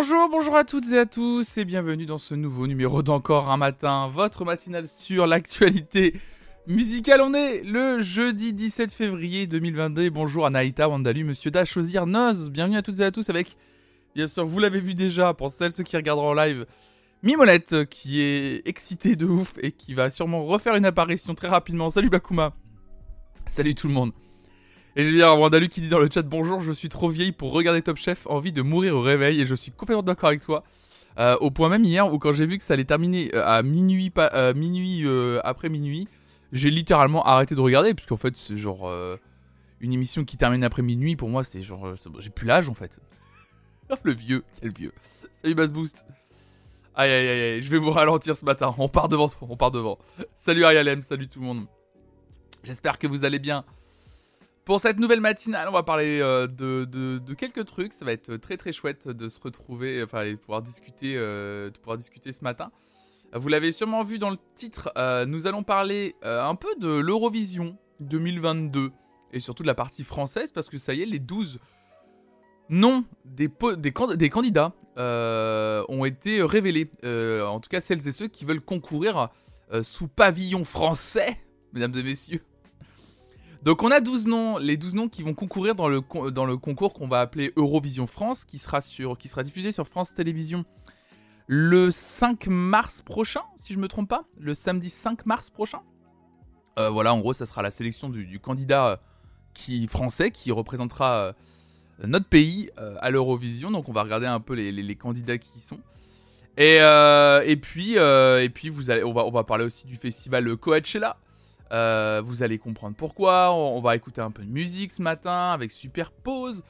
Bonjour, bonjour à toutes et à tous et bienvenue dans ce nouveau numéro d'Encore un matin, votre matinale sur l'actualité musicale. On est le jeudi 17 février 2022 bonjour à Naïta, Wandalu, Monsieur Dash, Ozir, Noz. Bienvenue à toutes et à tous avec, bien sûr, vous l'avez vu déjà, pour celles ceux qui regarderont en live, Mimolette qui est excité de ouf et qui va sûrement refaire une apparition très rapidement. Salut Bakuma. Salut tout le monde. Et je veux dire, Wandalu qui dit dans le chat bonjour, je suis trop vieille pour regarder Top Chef, envie de mourir au réveil et je suis complètement d'accord avec toi. Euh, au point même hier où quand j'ai vu que ça allait terminer euh, à minuit, euh, après minuit, j'ai littéralement arrêté de regarder puisqu'en fait c'est genre une émission qui termine après minuit pour moi c'est genre j'ai plus l'âge en fait. le vieux, quel vieux. Salut Bass Boost. Aïe aïe aïe, je vais vous ralentir ce matin. On part devant, on part devant. Salut Arialem, salut tout le monde. J'espère que vous allez bien. Pour cette nouvelle matinale, on va parler euh, de, quelques trucs. Ça va être très très chouette de se retrouver, enfin, et de pouvoir discuter, euh, de pouvoir discuter ce matin. Vous l'avez sûrement vu dans le titre. Euh, nous allons parler un peu de l'Eurovision 2022 et surtout de la partie française parce que ça y est, les 12 noms des candidats ont été révélés. en tout cas, celles et ceux qui veulent concourir sous pavillon français, mesdames et messieurs. Donc on a 12 noms, les 12 noms qui vont concourir dans le, dans le concours qu'on va appeler Eurovision France, qui sera, sur, qui sera diffusé sur France Télévisions le 5 mars prochain, si je me trompe pas, le samedi 5 mars prochain. Euh, voilà, en gros, ça sera la sélection du, candidat euh, qui, français qui représentera euh, notre pays à l'Eurovision. Donc on va regarder un peu les, candidats qui y sont. Et, et puis, et puis vous allez, on, va, on va parler aussi du festival Coachella euh, vous allez comprendre pourquoi. On, va écouter un peu de musique ce matin avec Superpose.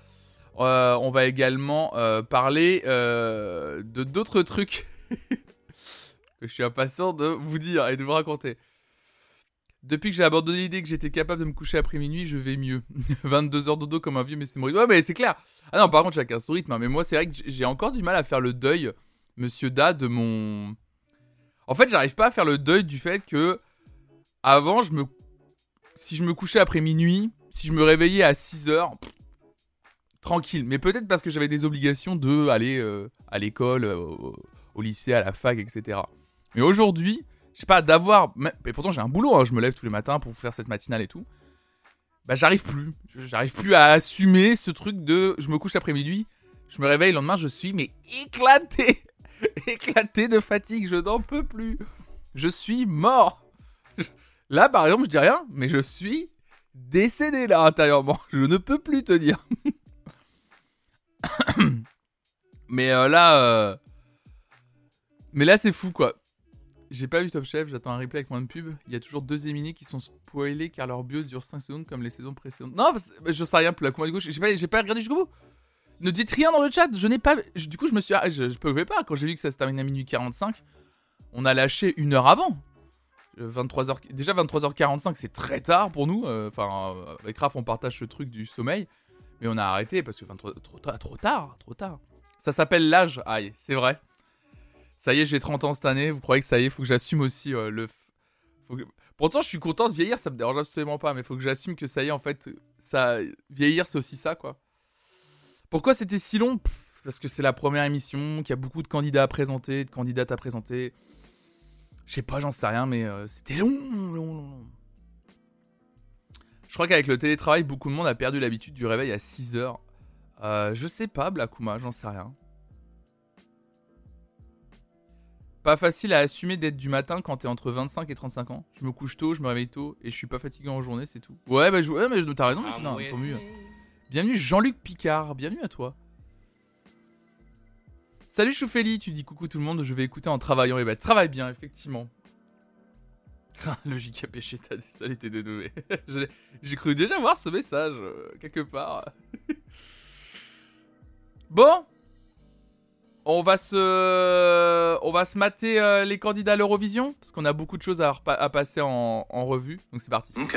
Euh, on va également euh, parler de d'autres trucs que je suis impatient de vous dire et de vous raconter. Depuis que j'ai abandonné l'idée que j'étais capable de me coucher après minuit, je vais mieux. 22 heures dodo comme un vieux, mais c'est mon rythme. Ouais, mais c'est clair. Ah non, par contre, chacun son rythme. Hein. Mais moi, c'est vrai que j'ai encore du mal à faire le deuil, monsieur Da, de mon. En fait, j'arrive pas à faire le deuil du fait que avant, je me... si je me couchais après minuit, si je me réveillais à 6 heures, tranquille. Mais peut-être parce que j'avais des obligations de aller euh, à l'école, euh, au, lycée, à la fac, etc. Mais aujourd'hui, je sais pas, d'avoir. Et pourtant, j'ai un boulot, hein, je me lève tous les matins pour faire cette matinale et tout. Bah, j'arrive plus. J'arrive plus à assumer ce truc de je me couche après minuit, je me réveille le lendemain, je suis mais éclaté Éclaté de fatigue, je n'en peux plus. Je suis mort. Là, par exemple, je dis rien, mais je suis décédé là intérieurement. Je ne peux plus te dire. mais euh, là, euh, mais là, c'est fou quoi. J'ai pas vu Top Chef, j'attends un replay avec moins de pub. Il y a toujours deux éminés qui sont spoilés car leur bio dure 5 secondes comme les saisons précédentes. Non, je sais rien la commande gauche. J'ai pas, regardé jusqu'au bout. Ne dites rien dans le chat, je n'ai pas. du coup, je me suis. Je, je pouvais pas. Quand j'ai vu que ça se termine à minuit 45, on a lâché une heure avant. 23h, euh, déjà 23h45, c'est très tard pour nous. Euh, enfin, euh, avec Raph, on partage ce truc du sommeil. Mais on a arrêté parce que 23, trop, trop tard, trop tard. Ça s'appelle l'âge. Aïe, c'est vrai. Ça y est, j'ai 30 ans cette année. Vous croyez que ça y est, faut que j'assume aussi le. Pourtant, je suis content de vieillir, ça me dérange absolument pas. Mais faut que j'assume que ça y est, en fait, ça vieillir, c'est aussi ça, quoi. Pourquoi c'était si long? Parce que c'est la première émission, qu'il y a beaucoup de candidats à présenter, de candidates à présenter. Je sais pas, j'en sais rien, mais euh, c'était long, long, long. Je crois qu'avec le télétravail, beaucoup de monde a perdu l'habitude du réveil à 6 heures. Euh, je sais pas, Blackuma, j'en sais rien. Pas facile à assumer d'être du matin quand t'es entre 25 et 35 ans. Je me couche tôt, je me réveille tôt et je suis pas fatigué en journée, c'est tout. Ouais, bah, je... ouais, mais t'as raison, ah, tant mieux. Bienvenue Jean-Luc Picard, bienvenue à toi. Salut Choufeli, tu dis coucou tout le monde, je vais écouter en travaillant. Et eh bah ben, travaille bien, effectivement. Logique à péché, t'as salut tes deux J'ai cru déjà voir ce message, euh, quelque part. bon. On va se, on va se mater euh, les candidats à l'Eurovision parce qu'on a beaucoup de choses à, passer en, en revue. Donc c'est parti. Ok.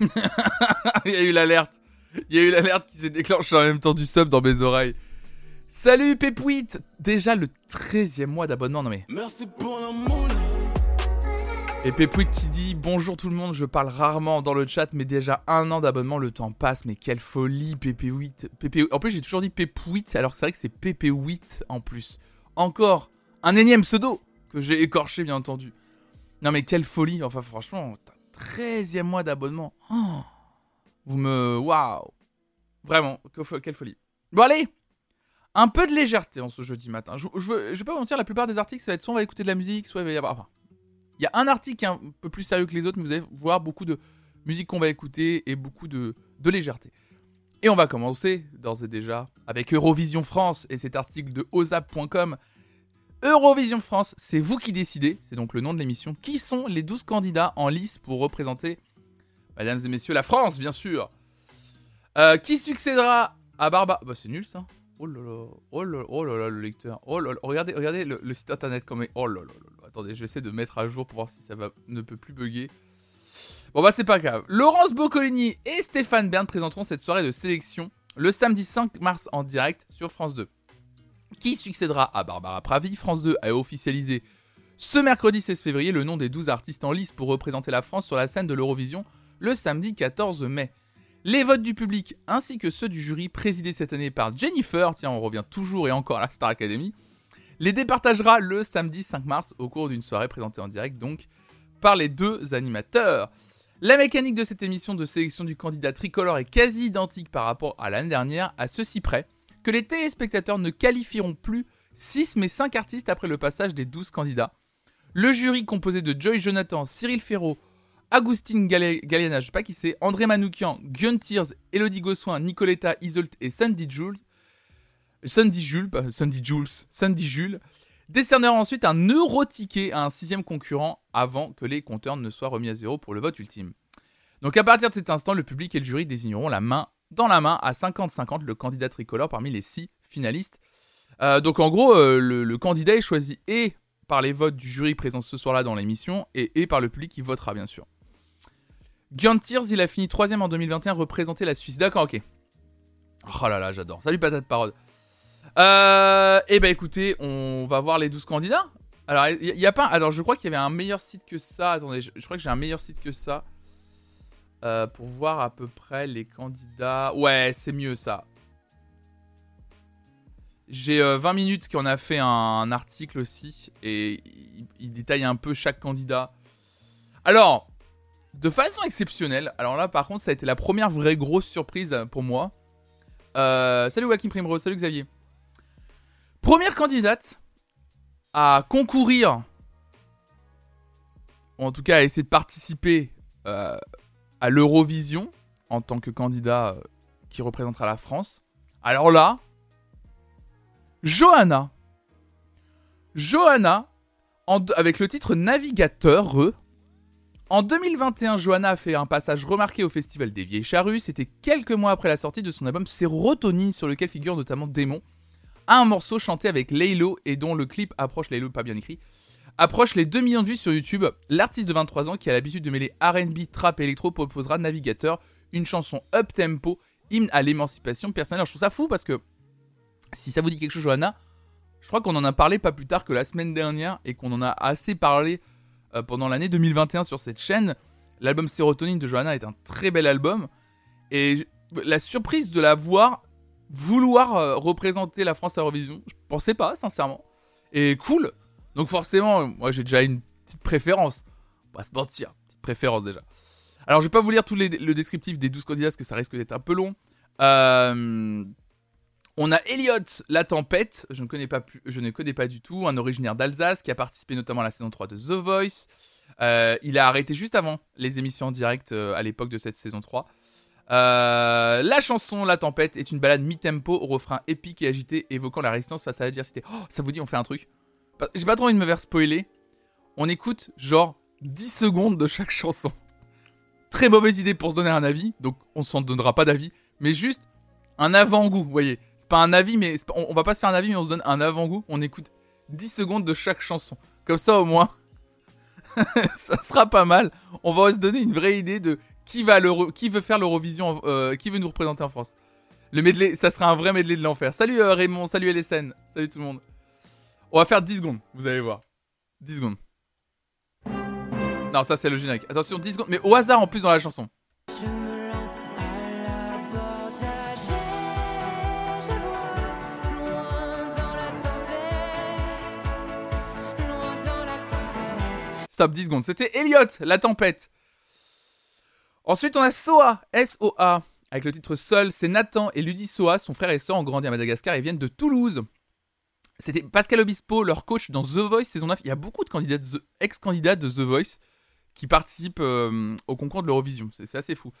Il y a eu l'alerte. Il y a eu l'alerte qui s'est déclenchée en même temps du sub dans mes oreilles. Salut Pepwit Déjà le 13 e mois d'abonnement, non mais... Merci pour Et Pepouit qui dit bonjour tout le monde, je parle rarement dans le chat, mais déjà un an d'abonnement, le temps passe, mais quelle folie, Pépé8. Pépé... En plus, j'ai toujours dit Pépouit, alors c'est vrai que c'est Pépé8 en plus. Encore un énième pseudo que j'ai écorché, bien entendu. Non, mais quelle folie, enfin, franchement, 13 e mois d'abonnement. Oh, vous me. Waouh! Vraiment, quelle folie. Bon, allez! Un peu de légèreté en ce jeudi matin. Je, je, vais pas vous mentir, la plupart des articles, ça va être soit on va écouter de la musique, soit il va y avoir. Enfin, il y a un article qui est un peu plus sérieux que les autres, mais vous allez voir beaucoup de musique qu'on va écouter et beaucoup de, légèreté. Et on va commencer d'ores et déjà avec Eurovision France et cet article de ozap.com. Eurovision France, c'est vous qui décidez, c'est donc le nom de l'émission. Qui sont les 12 candidats en lice pour représenter, mesdames et messieurs, la France, bien sûr? Euh, Qui succédera à Barba? Bah, c'est nul ça. Oh là là, oh là, oh là, le lecteur. Oh là là, regardez, regardez le, site internet comme. Oh là là là. Attendez, je vais essayer de mettre à jour pour voir si ça ne peut plus bugger. Bon bah c'est pas grave. Laurence Boccolini et Stéphane Bern présenteront cette soirée de sélection le samedi 5 mars en direct sur France 2. Qui succédera à Barbara Pravi France 2 a officialisé ce mercredi 16 février le nom des 12 artistes en lice pour représenter la France sur la scène de l'Eurovision le samedi 14 mai. Les votes du public ainsi que ceux du jury présidés cette année par Jennifer, tiens on revient toujours et encore à la Star Academy, les départagera le samedi 5 mars au cours d'une soirée présentée en direct donc par les deux animateurs. La mécanique de cette émission de sélection du candidat tricolore est quasi identique par rapport à l'année dernière, à ceci près que les téléspectateurs ne qualifieront plus 6 mais 5 artistes après le passage des 12 candidats. Le jury composé de Joy Jonathan, Cyril Ferraud, Agustin Galliana, je sais pas qui c'est, André Manoukian, Guyon Tears, Elodie Gossoin, Nicoletta Isolt et Sandy Jules. Sandy Jules, pas Sandy Jules, Sandy Jules, ensuite un euro-ticket à un sixième concurrent avant que les compteurs ne soient remis à zéro pour le vote ultime. Donc à partir de cet instant, le public et le jury désigneront la main dans la main à 50-50 le candidat tricolore parmi les six finalistes. Euh, donc en gros, euh, le, candidat est choisi et par les votes du jury présent ce soir-là dans l'émission et, par le public qui votera bien sûr. Tears, il a fini troisième en 2021, représenter la Suisse. D'accord, ok. Oh là là, j'adore. Salut patate parole. Euh, eh ben écoutez, on va voir les 12 candidats. Alors, il y, a pas. Alors, je crois qu'il y avait un meilleur site que ça. Attendez, je, crois que j'ai un meilleur site que ça. Euh, pour voir à peu près les candidats. Ouais, c'est mieux ça. J'ai 20 euh, minutes qui en a fait un, article aussi. Et il, détaille un peu chaque candidat. Alors, de façon exceptionnelle. Alors là, par contre, ça a été la première vraie grosse surprise pour moi. Euh, salut Joachim Primrose, salut Xavier. Première candidate à concourir, ou en tout cas à essayer de participer à l'Eurovision en tant que candidat euh, qui représentera la France. Alors là, Johanna. Johanna, avec le titre Navigateur, en 2021, Johanna a fait un passage remarqué au Festival des Vieilles Charrues. C'était quelques mois après la sortie de son album Sérotonine, sur lequel figure notamment Démon. Un morceau chanté avec Laylo et dont le clip approche, Laylo pas bien écrit, approche les 2 millions de vues sur YouTube. L'artiste de 23 ans qui a l'habitude de mêler RB, trap et électro proposera Navigateur, une chanson up-tempo, hymne à l'émancipation personnelle. Je trouve ça fou parce que si ça vous dit quelque chose, Johanna, je crois qu'on en a parlé pas plus tard que la semaine dernière et qu'on en a assez parlé euh, pendant l'année 2021 sur cette chaîne. L'album Sérotonine de Johanna est un très bel album. Et la surprise de la voir vouloir euh, représenter la France à Eurovision, je pensais pas, sincèrement. Et cool. Donc forcément, moi j'ai déjà une petite préférence. On va se mentir, petite préférence déjà. Alors je vais pas vous lire tout le descriptif des 12 candidats parce que ça risque d'être un peu long. Euh, on a Elliot La Tempête, je ne connais pas, du tout, un originaire d'Alsace qui a participé notamment à la saison 3 de The Voice. Euh, il a arrêté juste avant les émissions en direct euh, à l'époque de cette saison 3. Euh, la chanson La Tempête est une balade mi-tempo au refrain épique et agité évoquant la résistance face à l'adversité. Oh, ça vous dit, on fait un truc? J'ai pas trop envie de me faire spoiler. On écoute genre 10 secondes de chaque chanson. Très mauvaise idée pour se donner un avis, donc on s'en donnera pas d'avis, mais juste un avant-goût, vous voyez pas un avis, mais on, va pas se faire un avis, mais on se donne un avant-goût. On écoute 10 secondes de chaque chanson. Comme ça, au moins, ça sera pas mal. On va se donner une vraie idée de qui, va qui veut faire l'Eurovision, euh, qui veut nous représenter en France. Le medley, ça sera un vrai medley de l'enfer. Salut euh, Raymond, salut LSN, salut tout le monde. On va faire 10 secondes, vous allez voir. 10 secondes. Non, ça c'est le générique. Attention, 10 secondes, mais au hasard en plus dans la chanson. Je me lance à l'abordage et je vois loin dans la tempête, loin dans la tempête. Stop, 10 secondes. C'était Elliot, la tempête. Ensuite, on a Soa, S-O-A, avec le titre Seul. C'est Nathan et Ludie Soa, son frère et sœur, ont grandi à Madagascar et viennent de Toulouse. C'était Pascal Obispo, leur coach dans The Voice saison 9. Il y a beaucoup de candidats, ex-candidats de The Voice qui participent euh, au concours de l'Eurovision. C'est assez fou.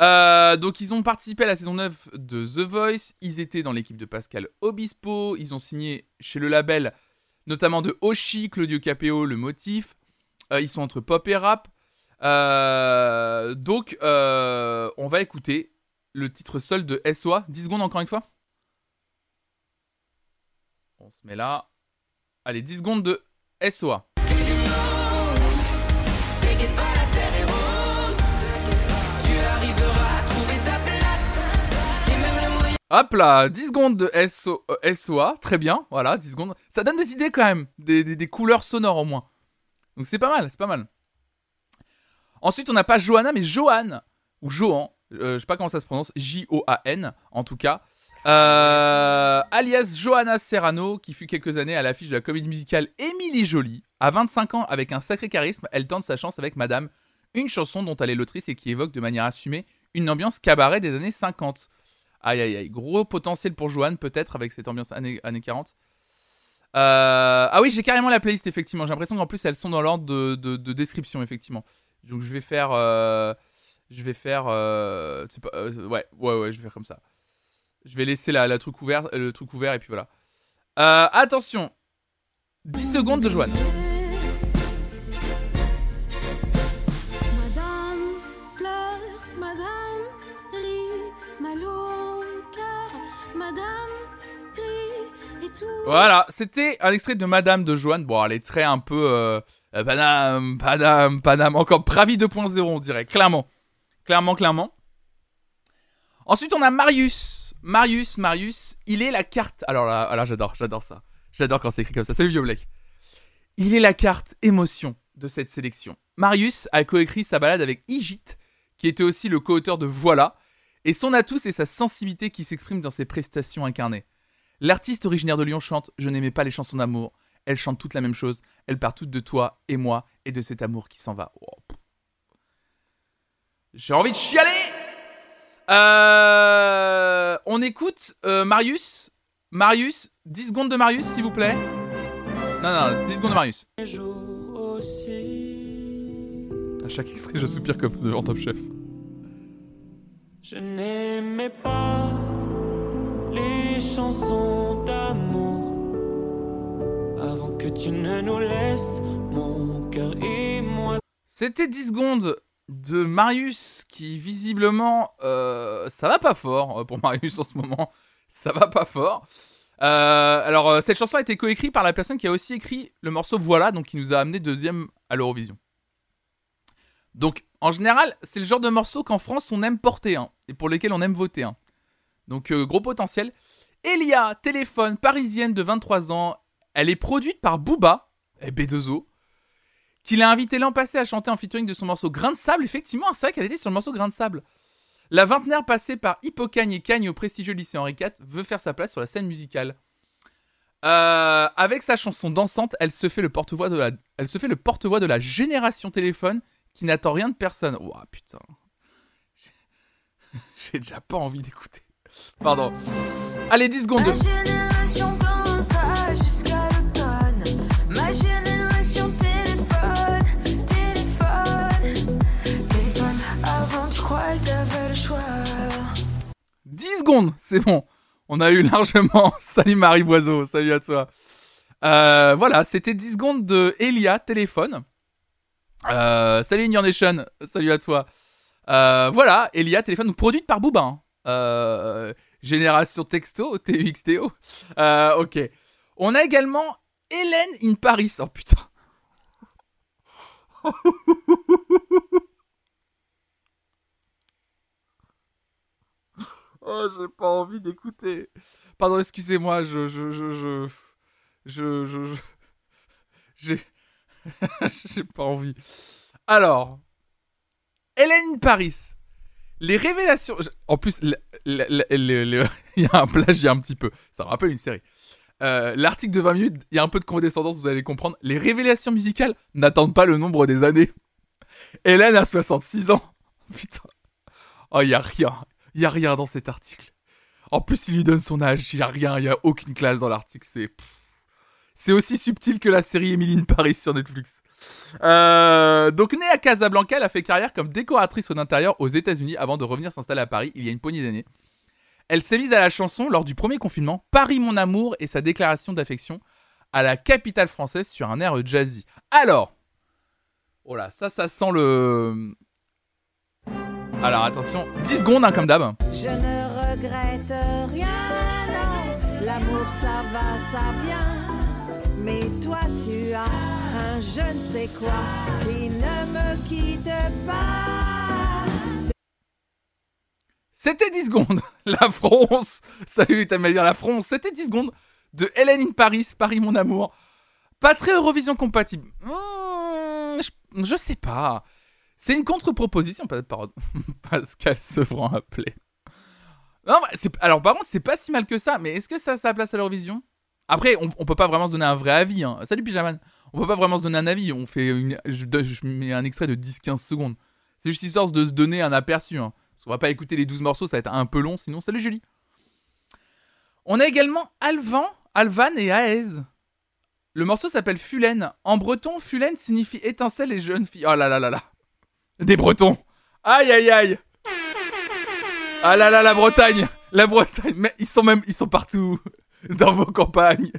Euh, donc ils ont participé à la saison 9 de The Voice. Ils étaient dans l'équipe de Pascal Obispo. Ils ont signé chez le label notamment de Oshi, Claudio Capeo, Le Motif. Euh, ils sont entre pop et rap. Donc on va écouter le titre seul de SOA. 10 secondes encore une fois. On se met là. Allez, 10 secondes de SOA. Hop là, 10 secondes de SO, euh, SOA, très bien, voilà, 10 secondes. Ça donne des idées quand même, des couleurs sonores au moins. Donc c'est pas mal, c'est pas mal. Ensuite, on n'a pas Johanna, mais Johan, ou Johan, euh, je sais pas comment ça se prononce, J-O-A-N en tout cas. Euh, alias Johanna Serrano, qui fut quelques années à l'affiche de la comédie musicale Émilie Jolie. À 25 ans, avec un sacré charisme, elle tente sa chance avec Madame, une chanson dont elle est l'autrice et qui évoque de manière assumée une ambiance cabaret des années 50. Aïe aïe aïe, gros potentiel pour Johan peut-être avec cette ambiance années, années 40. Euh, Ah oui, j'ai carrément la playlist effectivement. J'ai l'impression qu'en plus elles sont dans l'ordre de, de- de description effectivement. Donc je vais faire, euh, je vais faire, ouais ouais ouais, je vais faire comme ça. Je vais laisser la, la truc ouvert, le truc ouvert et puis voilà. Euh, attention, 10 secondes de tout. Voilà, c'était un extrait de Madame de Joanne. Bon, elle est très un peu. Euh, Madame, Madame, Madame, encore Pravi 2.0, on dirait, clairement. Clairement, clairement. Ensuite, on a Marius. Marius, Marius, il est la carte. Alors là, alors j'adore, j'adore ça. J'adore quand c'est écrit comme ça. Salut, Vieux. Il est la carte émotion de cette sélection. Marius a coécrit sa balade avec Igit, qui était aussi le co-auteur de Voilà. Et son atout, c'est sa sensibilité qui s'exprime dans ses prestations incarnées. L'artiste originaire de Lyon chante Je n'aimais pas les chansons d'amour. Elles chantent toutes la même chose. Elles partent toutes de toi et moi et de cet amour qui s'en va. Oh. J'ai envie de chialer Euh, On écoute euh, Marius. Marius, 10 secondes de Marius, s'il vous plaît. Non, non, 10 secondes de Marius. À chaque extrait, je soupire comme devant Top Chef. je n'aimais pas les chansons d'amour. Avant que tu ne nous laisses, mon cœur et moi. C'était 10 secondes de Marius qui visiblement euh, ça va pas fort euh, pour Marius en ce moment. Ça va pas fort. Euh, alors cette chanson a été coécrite par la personne qui a aussi écrit le morceau Voilà, donc qui nous a amené deuxième à l'Eurovision. Donc en général, c'est le genre de morceau qu'en France on aime porter hein, et pour lesquels on aime voter. hein. Donc gros potentiel. Elia, téléphone, parisienne de 23 ans, elle est produite par Booba et B2O qu'il a invité l'an passé à chanter en featuring de son morceau Grain de sable. Effectivement, c'est vrai qu'elle était sur le morceau Grain de sable. La vingtenaire passée par Hippocagne et Cagne au prestigieux lycée Henri IV veut faire sa place sur la scène musicale. Euh, avec sa chanson dansante, elle se fait le porte-voix de la, génération téléphone qui n'attend rien de personne. Ouah putain, J'ai- j'ai déjà pas envie d'écouter. Pardon. Allez 10 secondes. C'est bon. On a eu largement. Salut Marie Boiseau, salut à toi. Euh, voilà, c'était 10 secondes de Elia, téléphone. Euh, salut New Nation, salut à toi. Euh, voilà, Elia, téléphone, produite par Booba. hein. Euh, génération texto, TUXTO. Ok. On a également Hélène in Paris. Oh putain. Oh, j'ai pas envie d'écouter. Pardon, excusez-moi, je, je, je, je, je, j'ai, pas envie. Alors, Hélène Paris. Les révélations. En plus, il y a un plagiat un petit peu. Ça me rappelle une série. Euh, L'article de 20 minutes, il y a un peu de condescendance, vous allez comprendre. Les révélations musicales n'attendent pas le nombre des années. Hélène a 66 ans. Putain. Oh, il y a rien. Il y a rien dans cet article. En plus, il lui donne son âge. Il y a rien. Il y a aucune classe dans l'article. C'est. C'est aussi subtil que la série Emily in Paris sur Netflix. Euh, donc, née à Casablanca, elle a fait carrière comme décoratrice au intérieur aux États-Unis avant de revenir s'installer à Paris il y a une poignée d'années. Elle s'est mise à la chanson lors du premier confinement, Paris mon amour et sa déclaration d'affection à la capitale française sur un air jazzy. Alors, oh là, ça, ça sent le. Alors attention, 10 secondes hein, comme d'hab. Je ne regrette rien. L'amour, ça va, ça vient. Mais toi, tu as un je ne sais quoi qui ne me quitte pas. C'était 10 secondes. La France. Salut, mal dire la France. C'était 10 secondes de Hélène in Paris, Paris mon amour. Pas très Eurovision compatible. Hmm, je, je sais pas. C'est une contre-proposition, peut-être par Pascal Sevran appelé. Non, alors par contre, c'est pas si mal que ça, mais est-ce que ça a sa place à l'Eurovision? Après, on, on peut pas vraiment se donner un vrai avis. hein. Salut Pyjaman. On peut pas vraiment se donner un avis. On fait une, je, mets un extrait de 10-15 secondes. C'est juste histoire de se donner un aperçu. hein. Parce qu'on va pas écouter les 12 morceaux, ça va être un peu long, sinon salut Julie. On a également Alvan, Alvan et Aez. Le morceau s'appelle Fulen. En breton, Fulen signifie étincelle et jeune fille. Oh là là là là. Des Bretons. Aïe aïe aïe. Ah là là la Bretagne. La Bretagne. Mais ils sont même, ils sont partout. Dans vos campagnes.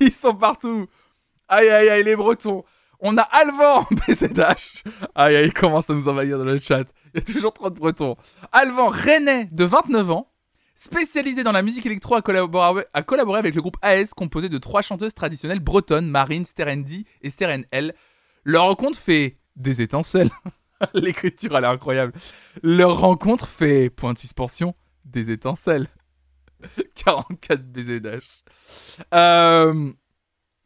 Ils sont partout. Aïe aïe aïe les Bretons. On a Alvan BZH. Aïe aïe, il commence à nous envahir dans le chat. Il y a toujours trop de Bretons. Alvan Rennais, de 29 ans, spécialisé dans la musique électro, a collaboré, a collaboré avec le groupe AS, composé de trois chanteuses traditionnelles bretonnes, Marine, Sterendi et Seren L. Leur rencontre fait des étincelles. L'écriture, elle est incroyable. Leur rencontre fait, point de suspension, des étincelles. 44 BZH. Euh,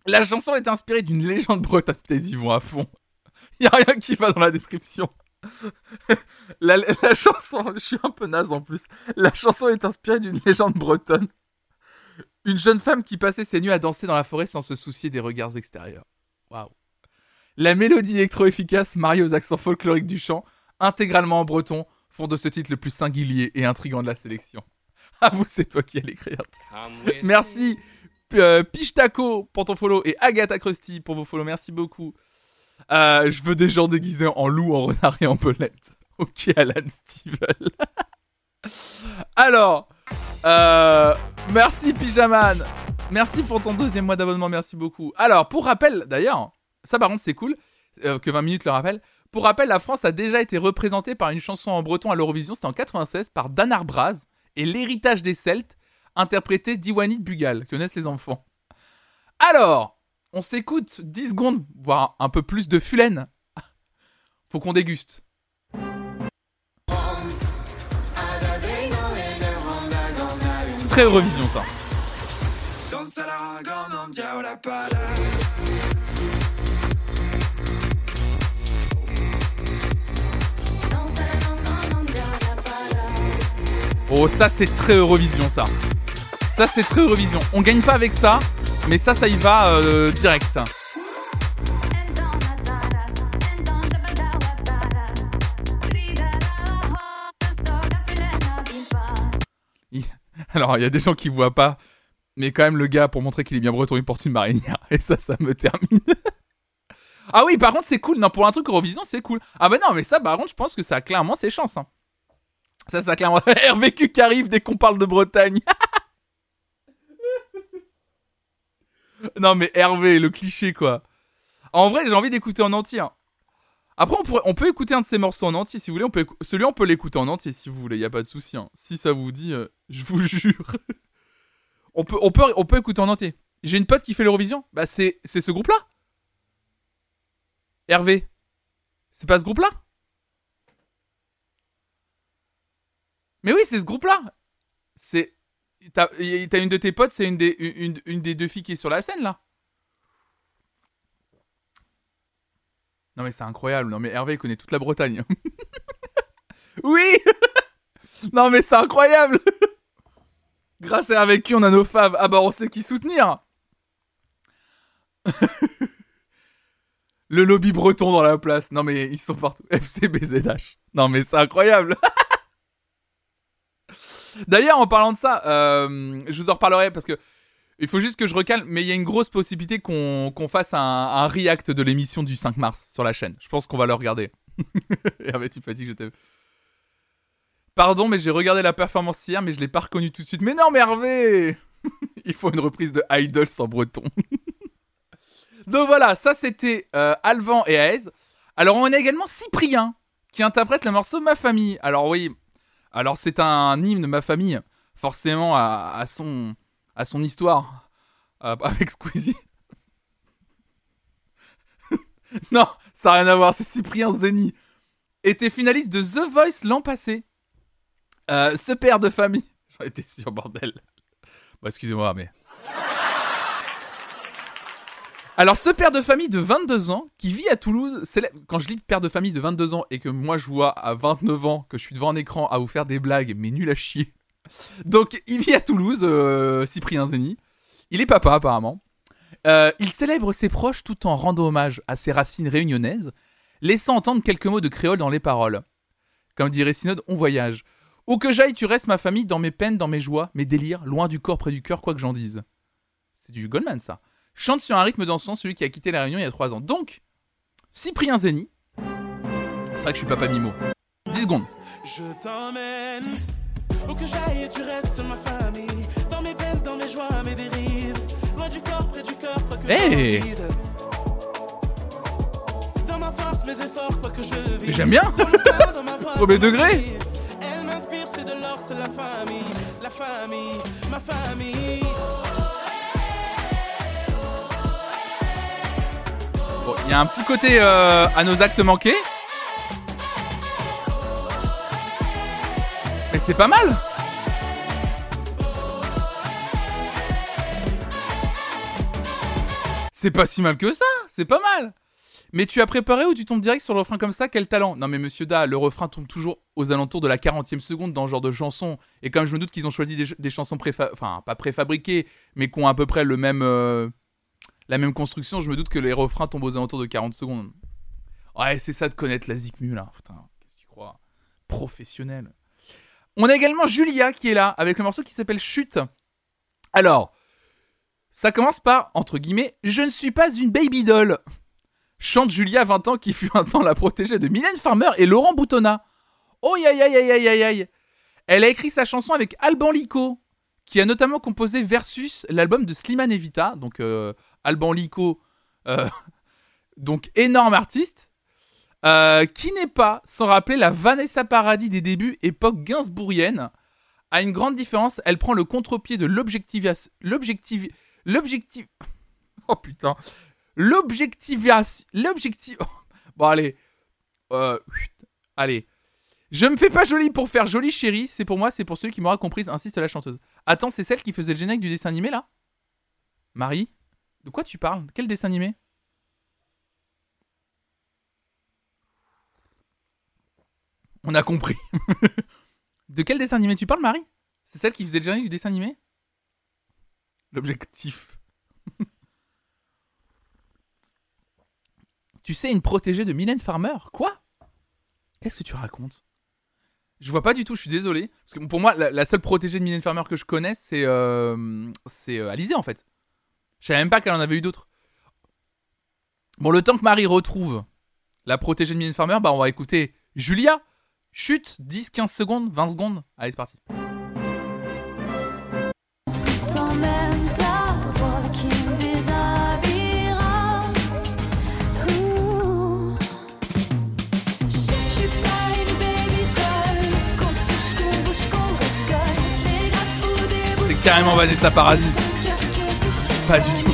la chanson est inspirée d'une légende bretonne. Ils vont à fond. Il a rien qui va dans la description. la, la chanson, je suis un peu naze en plus. La chanson est inspirée d'une légende bretonne. Une jeune femme qui passait ses nuits à danser dans la forêt sans se soucier des regards extérieurs. Waouh. La mélodie électro-efficace, mariée aux accents folkloriques du chant, intégralement en breton, font de ce titre le plus singulier et intrigant de la sélection. À vous, c'est toi qui allais l'écrire. Merci euh, Pichtaco pour ton follow et Agatha Krusty pour vos follow. Merci beaucoup. Euh, je veux des gens déguisés en loup, en renard et en belette. Ok, Alan Steven. Alors, euh, merci Pyjaman. Merci pour ton deuxième mois d'abonnement, merci beaucoup. Alors, pour rappel, d'ailleurs, ça par contre c'est cool, euh, que 20 minutes le rappelle. Pour rappel, la France a déjà été représentée par une chanson en breton à l'Eurovision, c'était en 96, par Dan Arbraz et l'héritage des Celtes, interprété d'Iwani Bugal, que connaissent les enfants. Alors, on s'écoute 10 secondes, voire un peu plus de Fulen. Faut qu'on déguste. Très Eurovision ça. Oh, ça c'est très Eurovision ça. Ça c'est très Eurovision. On gagne pas avec ça, mais ça, ça y va euh, direct. Alors, il y a des gens qui voient pas, mais quand même, le gars, pour montrer qu'il est bien breton, il porte une marinière. Et ça, ça me termine. ah oui, par contre, c'est cool. Non, pour un truc Eurovision, c'est cool. Ah bah non, mais ça, par contre, je pense que ça a clairement ses chances. hein. Ça, ça clairement. RVQ qui arrive dès qu'on parle de Bretagne. non, mais Hervé, le cliché, quoi. En vrai, j'ai envie d'écouter en entier. hein. Après, on, peut écouter un de ces morceaux en entier si vous voulez. On peut, celui-là, on peut l'écouter en entier si vous voulez. Y a pas de souci. hein. Si ça vous dit, euh, je vous jure. on, peut, on, peut, on peut écouter en entier. J'ai une pote qui fait l'Eurovision. Bah, c'est ce groupe-là. Hervé. C'est pas ce groupe-là? Mais oui, c'est ce groupe-là. C'est. T'as une de tes potes, c'est une des, une des deux filles qui est sur la scène, là. Non mais c'est incroyable. Non mais Hervé connaît toute la Bretagne. oui Non mais c'est incroyable Grâce à Hervé Q, on a nos faves. Ah bah on sait qui soutenir Le lobby breton dans la place. Non mais ils sont partout. FCBZH. Non mais c'est incroyable D'ailleurs, en parlant de ça, euh, je vous en reparlerai parce que il faut juste que je recalme, mais il y a une grosse possibilité qu'on fasse un, react de l'émission du 5 mars sur la chaîne. Je pense qu'on va le regarder. Hervé, tu que j'étais. Pardon, mais j'ai regardé la performance hier, mais je l'ai pas reconnu tout de suite. Mais non, mais Hervé Il faut une reprise de Idols en breton. Donc voilà, ça c'était euh, Alvan et Aez. Alors on a également Cyprien qui interprète le morceau Ma famille. Alors oui, alors c'est un hymne ma famille, forcément à, à son à son histoire euh, avec Squeezie. non, ça n'a rien à voir, c'est Cyprien Zeni. Était finaliste de The Voice l'an passé. Euh, ce père de famille. J'en étais sûr, bordel. Bon, excusez-moi, mais. Alors, ce père de famille de 22 ans qui vit à Toulouse, quand je lis père de famille de 22 ans et que moi je vois à 29 ans que je suis devant un écran à vous faire des blagues, mais nul à chier. Donc, il vit à Toulouse, euh, Cyprien Zeni. Il est papa, apparemment. Euh, il célèbre ses proches tout en rendant hommage à ses racines réunionnaises, laissant entendre quelques mots de créole dans les paroles. Comme dirait Synode, on voyage. Où que j'aille, tu restes ma famille, dans mes peines, dans mes joies, mes délires, loin du corps, près du cœur, quoi que j'en dise. C'est du Goldman, ça. Chante sur un rythme dansant celui qui a quitté la Réunion il y a 3 ans. Donc, Cyprien Zeni. C'est vrai que je suis papa Mimo. 10 secondes. Je t'emmène où que j'aille, tu restes ma famille. Dans mes peines, dans mes joies, mes dérives. Loin du corps, près du cœur, quoi que Hey. Dans ma force, mes efforts, quoi que je j'aime bien Premier degré. Elle m'inspire, c'est de l'or, c'est la famille. La famille, ma famille. Il y a un petit côté euh, à nos actes manqués. Mais c'est pas mal C'est pas si mal que ça, c'est pas mal Mais tu as préparé ou tu tombes direct sur le refrain comme ça? Quel talent? Non mais monsieur Da, le refrain tombe toujours aux alentours de la 40e seconde dans ce genre de chanson. Et comme je me doute qu'ils ont choisi des, chansons. Enfin, pas préfabriquées, mais qui ont à peu près le même... euh, la même construction, je me doute que les refrains tombent aux alentours de 40 secondes. Ouais, c'est ça de connaître la Zikmu là. Putain, qu'est-ce que tu crois? Professionnel. On a également Julia qui est là avec le morceau qui s'appelle Chute. Alors, ça commence par, entre guillemets, Je ne suis pas une baby doll. Chante Julia, 20 ans, qui fut un temps la protégée de Mylène Farmer et Laurent Boutonnat. Oh, aïe, aïe, aïe, aïe, aïe. Elle a écrit sa chanson avec Alban Lico, qui a notamment composé Versus, l'album de Slimane Evita, donc euh, Alban Lico, euh, donc énorme artiste, euh, qui n'est pas sans rappeler la Vanessa Paradis des débuts époque gainsbourgienne. À une grande différence, elle prend le contre-pied de l'objectivation. L'objectif. L'objectif. Oh putain. L'objectivation. L'objectif. Bon, allez. Euh, allez. Je me fais pas jolie pour faire jolie chérie, c'est pour moi, c'est pour celui qui m'aura comprise, insiste la chanteuse. Attends, c'est celle qui faisait le générique du dessin animé là? Marie? De quoi tu parles? Quel dessin animé? On a compris. de quel dessin animé tu parles, Marie? C'est celle qui faisait le générique du dessin animé? L'objectif. tu sais, une protégée de Mylène Farmer? Quoi? Qu'est-ce que tu racontes? Je vois pas du tout, je suis désolé. Parce que pour moi, la, seule protégée de Mylène Farmer que je connaisse, c'est euh, euh, en fait. Je savais même pas qu'elle en avait eu d'autres. Bon, le temps que Marie retrouve la protégée de Mylène Farmer, bah on va écouter Julia. Chute, 10, 15 secondes, 20 secondes. Allez, c'est parti. C'est carrément Vanessa Paradis. Pas du tout.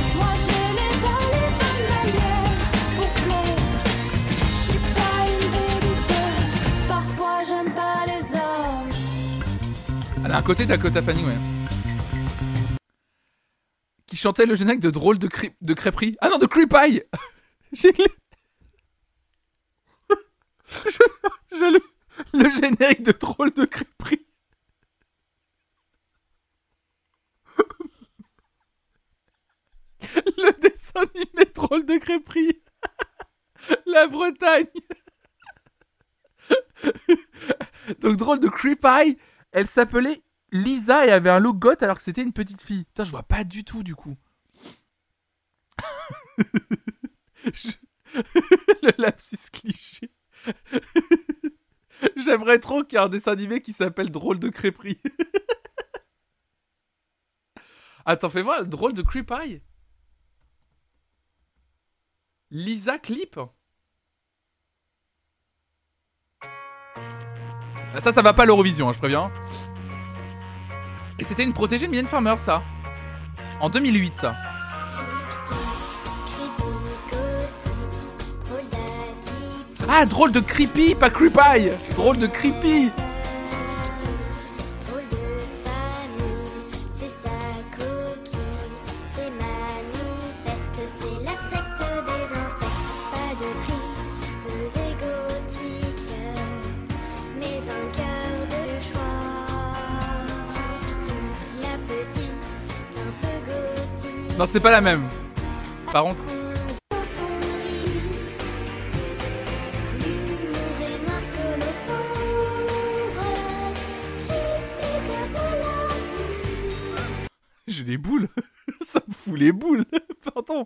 Elle a un côté Dakota Fanning, ouais. Qui chantait le générique de drôle de, cri- de crêperie. Ah non, de Creep Eye J'ai je le, le générique de drôle de crêperie. Le dessin animé drôle de crêperie. La Bretagne. Donc drôle de creepy, elle s'appelait Lisa et avait un look goth alors que c'était une petite fille. Putain, je vois pas du tout du coup. Le lapsus cliché. J'aimerais trop qu'il y ait un dessin animé qui s'appelle Drôle de crêperie. Attends, fais voir, drôle de creepy. Lisa Clip. Ah, Ça, ça va pas l'Eurovision, hein, je préviens. Et c'était une protégée de Mylène Farmer, ça. En 2008, ça. Ah, drôle de creepy, pas creepy. Drôle de creepy. C'est pas la même. Par contre, j'ai les boules. ça me fout les boules. Pardon.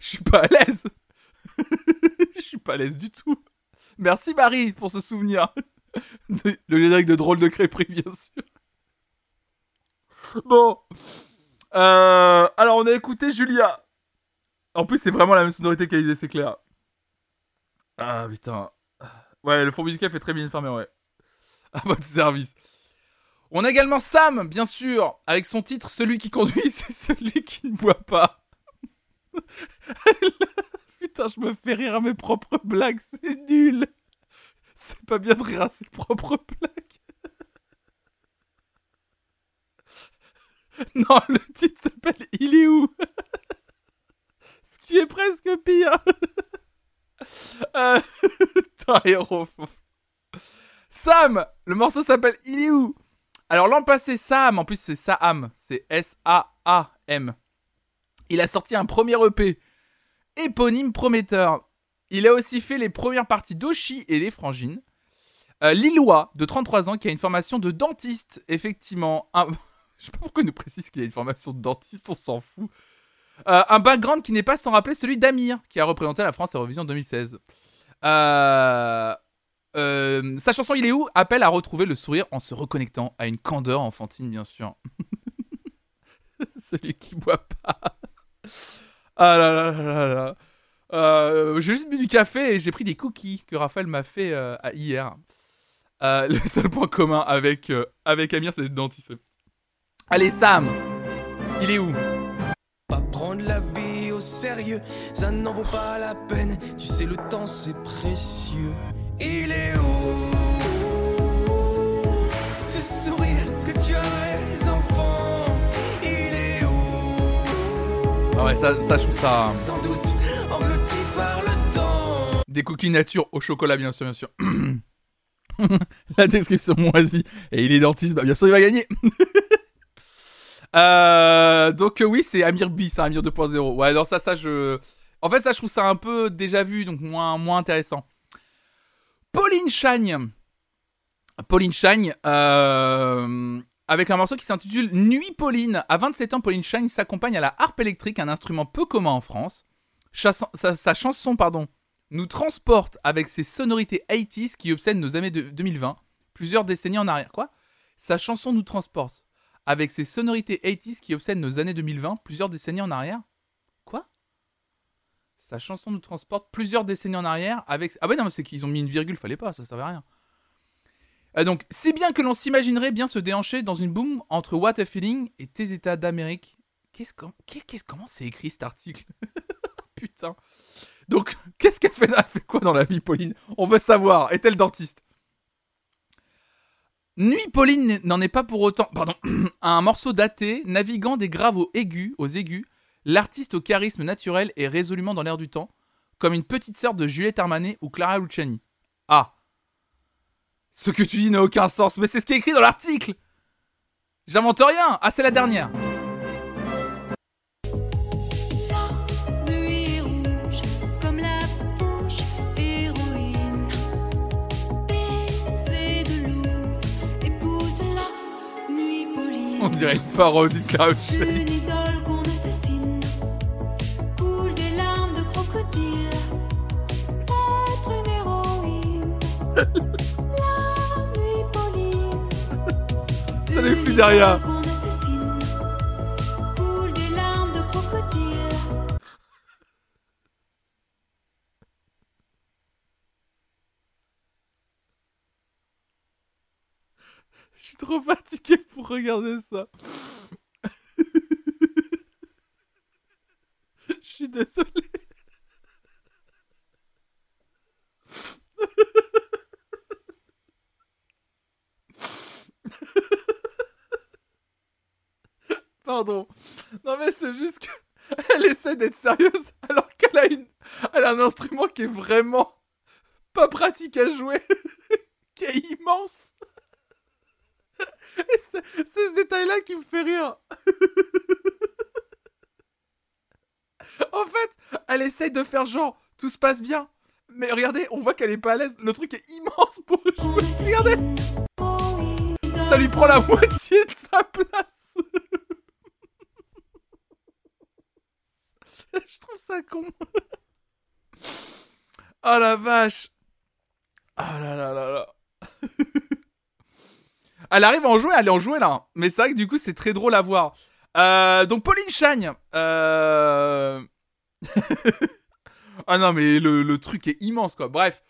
Je suis pas à l'aise. Je suis pas à l'aise du tout. Merci Marie pour ce souvenir. Le générique de drôle de crêperie, bien sûr. Bon. Euh, alors, on a écouté Julia. En plus, c'est vraiment la même sonorité qu'Alizé, c'est clair. Ah, putain. Ouais, le fond musical fait très bien Farmer, ouais. À votre service. On a également Sam, bien sûr, avec son titre Celui qui conduit, c'est celui qui ne boit pas. Putain, je me fais rire à mes propres blagues, c'est nul. C'est pas bien de rire à ses propres blagues. Non, le titre s'appelle Il est où? Ce qui est presque pire. Euh. Sam, le morceau s'appelle Il est où alors l'an passé, Sam, en plus c'est Saam, c'est S-A-A-M. Il a sorti un premier EP, éponyme prometteur. Il a aussi fait les premières parties d'Oshi et les Frangines. Euh, Lillois, de 33 ans, qui a une formation de dentiste, effectivement. Je sais pas pourquoi il nous précise qu'il a une formation de dentiste, on s'en fout. Euh, un background qui n'est pas sans rappeler celui d'Amir, qui a représenté la France à Eurovision 2016. Euh, euh, sa chanson Il est où appelle à retrouver le sourire en se reconnectant à une candeur enfantine, bien sûr. Celui qui boit pas. Ah là là là là. Euh, j'ai juste bu du café et j'ai pris des cookies que Raphaël m'a fait euh, hier. Euh, le seul point commun avec, euh, avec Amir, c'est d'être dentiste. Allez, Sam Il est où? Pas prendre la vie au sérieux, ça n'en vaut pas la peine. Tu sais, le temps c'est précieux. Il est où? Ce sourire que tu as, les enfants Il est où? Ah ouais, ça, ça, je trouve ça... Sans doute englouti par le temps. Des cookies nature au chocolat, bien sûr, bien sûr. La description moisie. Et il est dentiste, bah bien sûr, il va gagner. Euh, donc, euh, oui, c'est Amir B, c'est Amir 2.0. Ouais, alors ça, ça, je. En fait, ça, je trouve ça un peu déjà vu, donc moins, moins intéressant. Pauline Chagne. Pauline Chagne, euh, avec un morceau qui s'intitule Nuit Pauline. À 27 ans, Pauline Chagne s'accompagne à la harpe électrique, un instrument peu commun en France. Sa chanson, pardon, nous transporte avec ses sonorités 80s qui obsèdent nos années de 2020, plusieurs décennies en arrière. Quoi? Sa chanson nous transporte avec ses sonorités 80s qui obsèdent nos années 2020, plusieurs décennies en arrière. Quoi? Sa chanson nous transporte plusieurs décennies en arrière avec. Ah ouais, non, mais c'est qu'ils ont mis une virgule, fallait pas, ça servait à rien. Euh, donc, si bien que l'on s'imaginerait bien se déhancher dans une boom entre What a Feeling et tes États d'Amérique. Qu'est-ce qu'on- qu'est- qu'est-ce- comment c'est écrit cet article? Putain. Donc, qu'est-ce qu'elle fait, elle fait quoi dans la vie, Pauline? On veut savoir. Est-elle dentiste? Nuit Pauline n'en est pas pour autant. Pardon. un morceau daté, naviguant des graves aux aigus, aux aigus. L'artiste au charisme naturel est résolument dans l'air du temps. comme une petite sœur de Juliette Armanet ou Clara Luciani. Ah. Ce que tu dis n'a aucun sens, mais c'est ce qui est écrit dans l'article. J'invente rien. Ah, c'est la dernière. Une héroïne. la nuit Pauline. Ça les fout derrière. Trop fatigué pour regarder ça. Je suis désolé. Pardon. Non mais c'est juste que elle essaie d'être sérieuse alors qu'elle a une elle a un instrument qui est vraiment pas pratique à jouer, qui est immense. C'est ce détail-là qui me fait rire. en fait, elle essaye de faire genre tout se passe bien. Mais regardez, on voit qu'elle est pas à l'aise. Le truc est immense pour jouer. Regardez, ça lui prend la moitié de sa place. Je trouve ça con. Oh la vache. Ah là là là là. Elle arrive à en jouer, elle est en jouer là. Mais c'est vrai que du coup, c'est très drôle à voir. Euh, donc, Pauline Chagne. Euh... ah non, mais le, truc est immense quoi. Bref.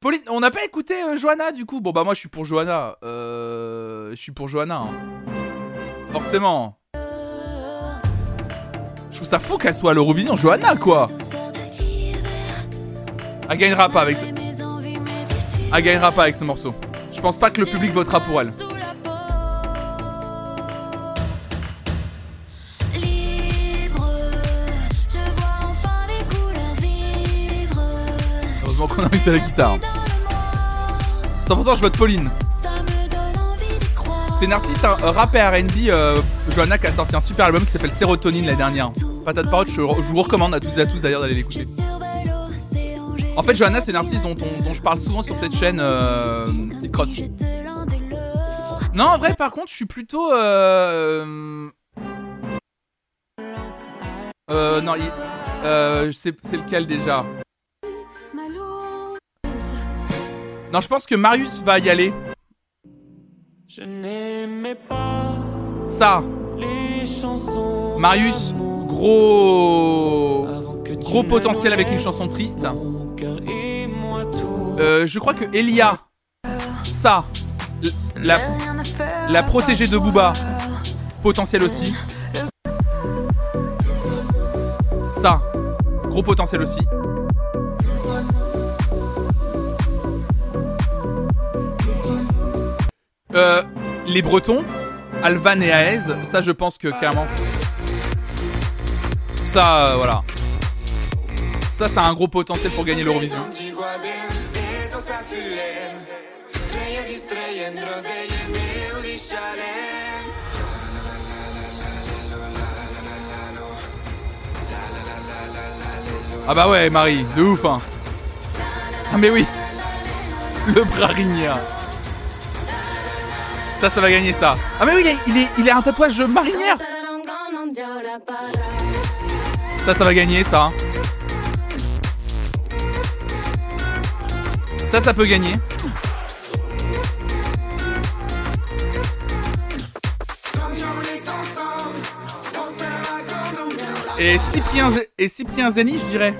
Pauline, on n'a pas écouté euh, Johanna du coup? Bon, bah, moi, je suis pour Johanna. Euh... Je suis pour Johanna. hein. Forcément. Je trouve ça fou qu'elle soit à l'Eurovision. Johanna quoi. Elle gagnera pas avec ce... Elle gagnera pas avec ce morceau. Je pense pas que le public votera pour elle. Heureusement qu'on a invité la guitare. 100% je vote Pauline. C'est une artiste, un rap et R&B, euh, Johanna qui a sorti un super album qui s'appelle Sérotonine l'année dernière. Patate Parotte, je, je vous recommande à tous et à tous d'ailleurs d'aller l'écouter. En fait, Johanna, c'est une artiste dont, on- dont je parle souvent sur cette chaîne, euh, Petite. Non, en vrai, par contre, je suis plutôt... Euh, euh, non, euh, c'est lequel déjà? Non, je pense que Marius va y aller. Je n'aimais pas Ça, les chansons. Marius, gros... Gros potentiel avec une chanson triste. Euh, je crois que Elia, ça, la, la protégée de Booba, potentiel aussi. Ça, gros potentiel aussi. Euh, les Bretons, Alvan et Aez, ça je pense que clairement. Ça, euh, voilà. Ça, ça a un gros potentiel pour gagner l'Eurovision. Ah bah ouais, Marie, de ouf, hein. Ah mais oui. Le Brarignard. Ça, ça va gagner ça. Ah mais oui, il est, il est, a un tatouage marinière. Ça, ça va gagner ça. Ça, ça peut gagner. Et Cyprien, et Cyprien Zeni, je dirais,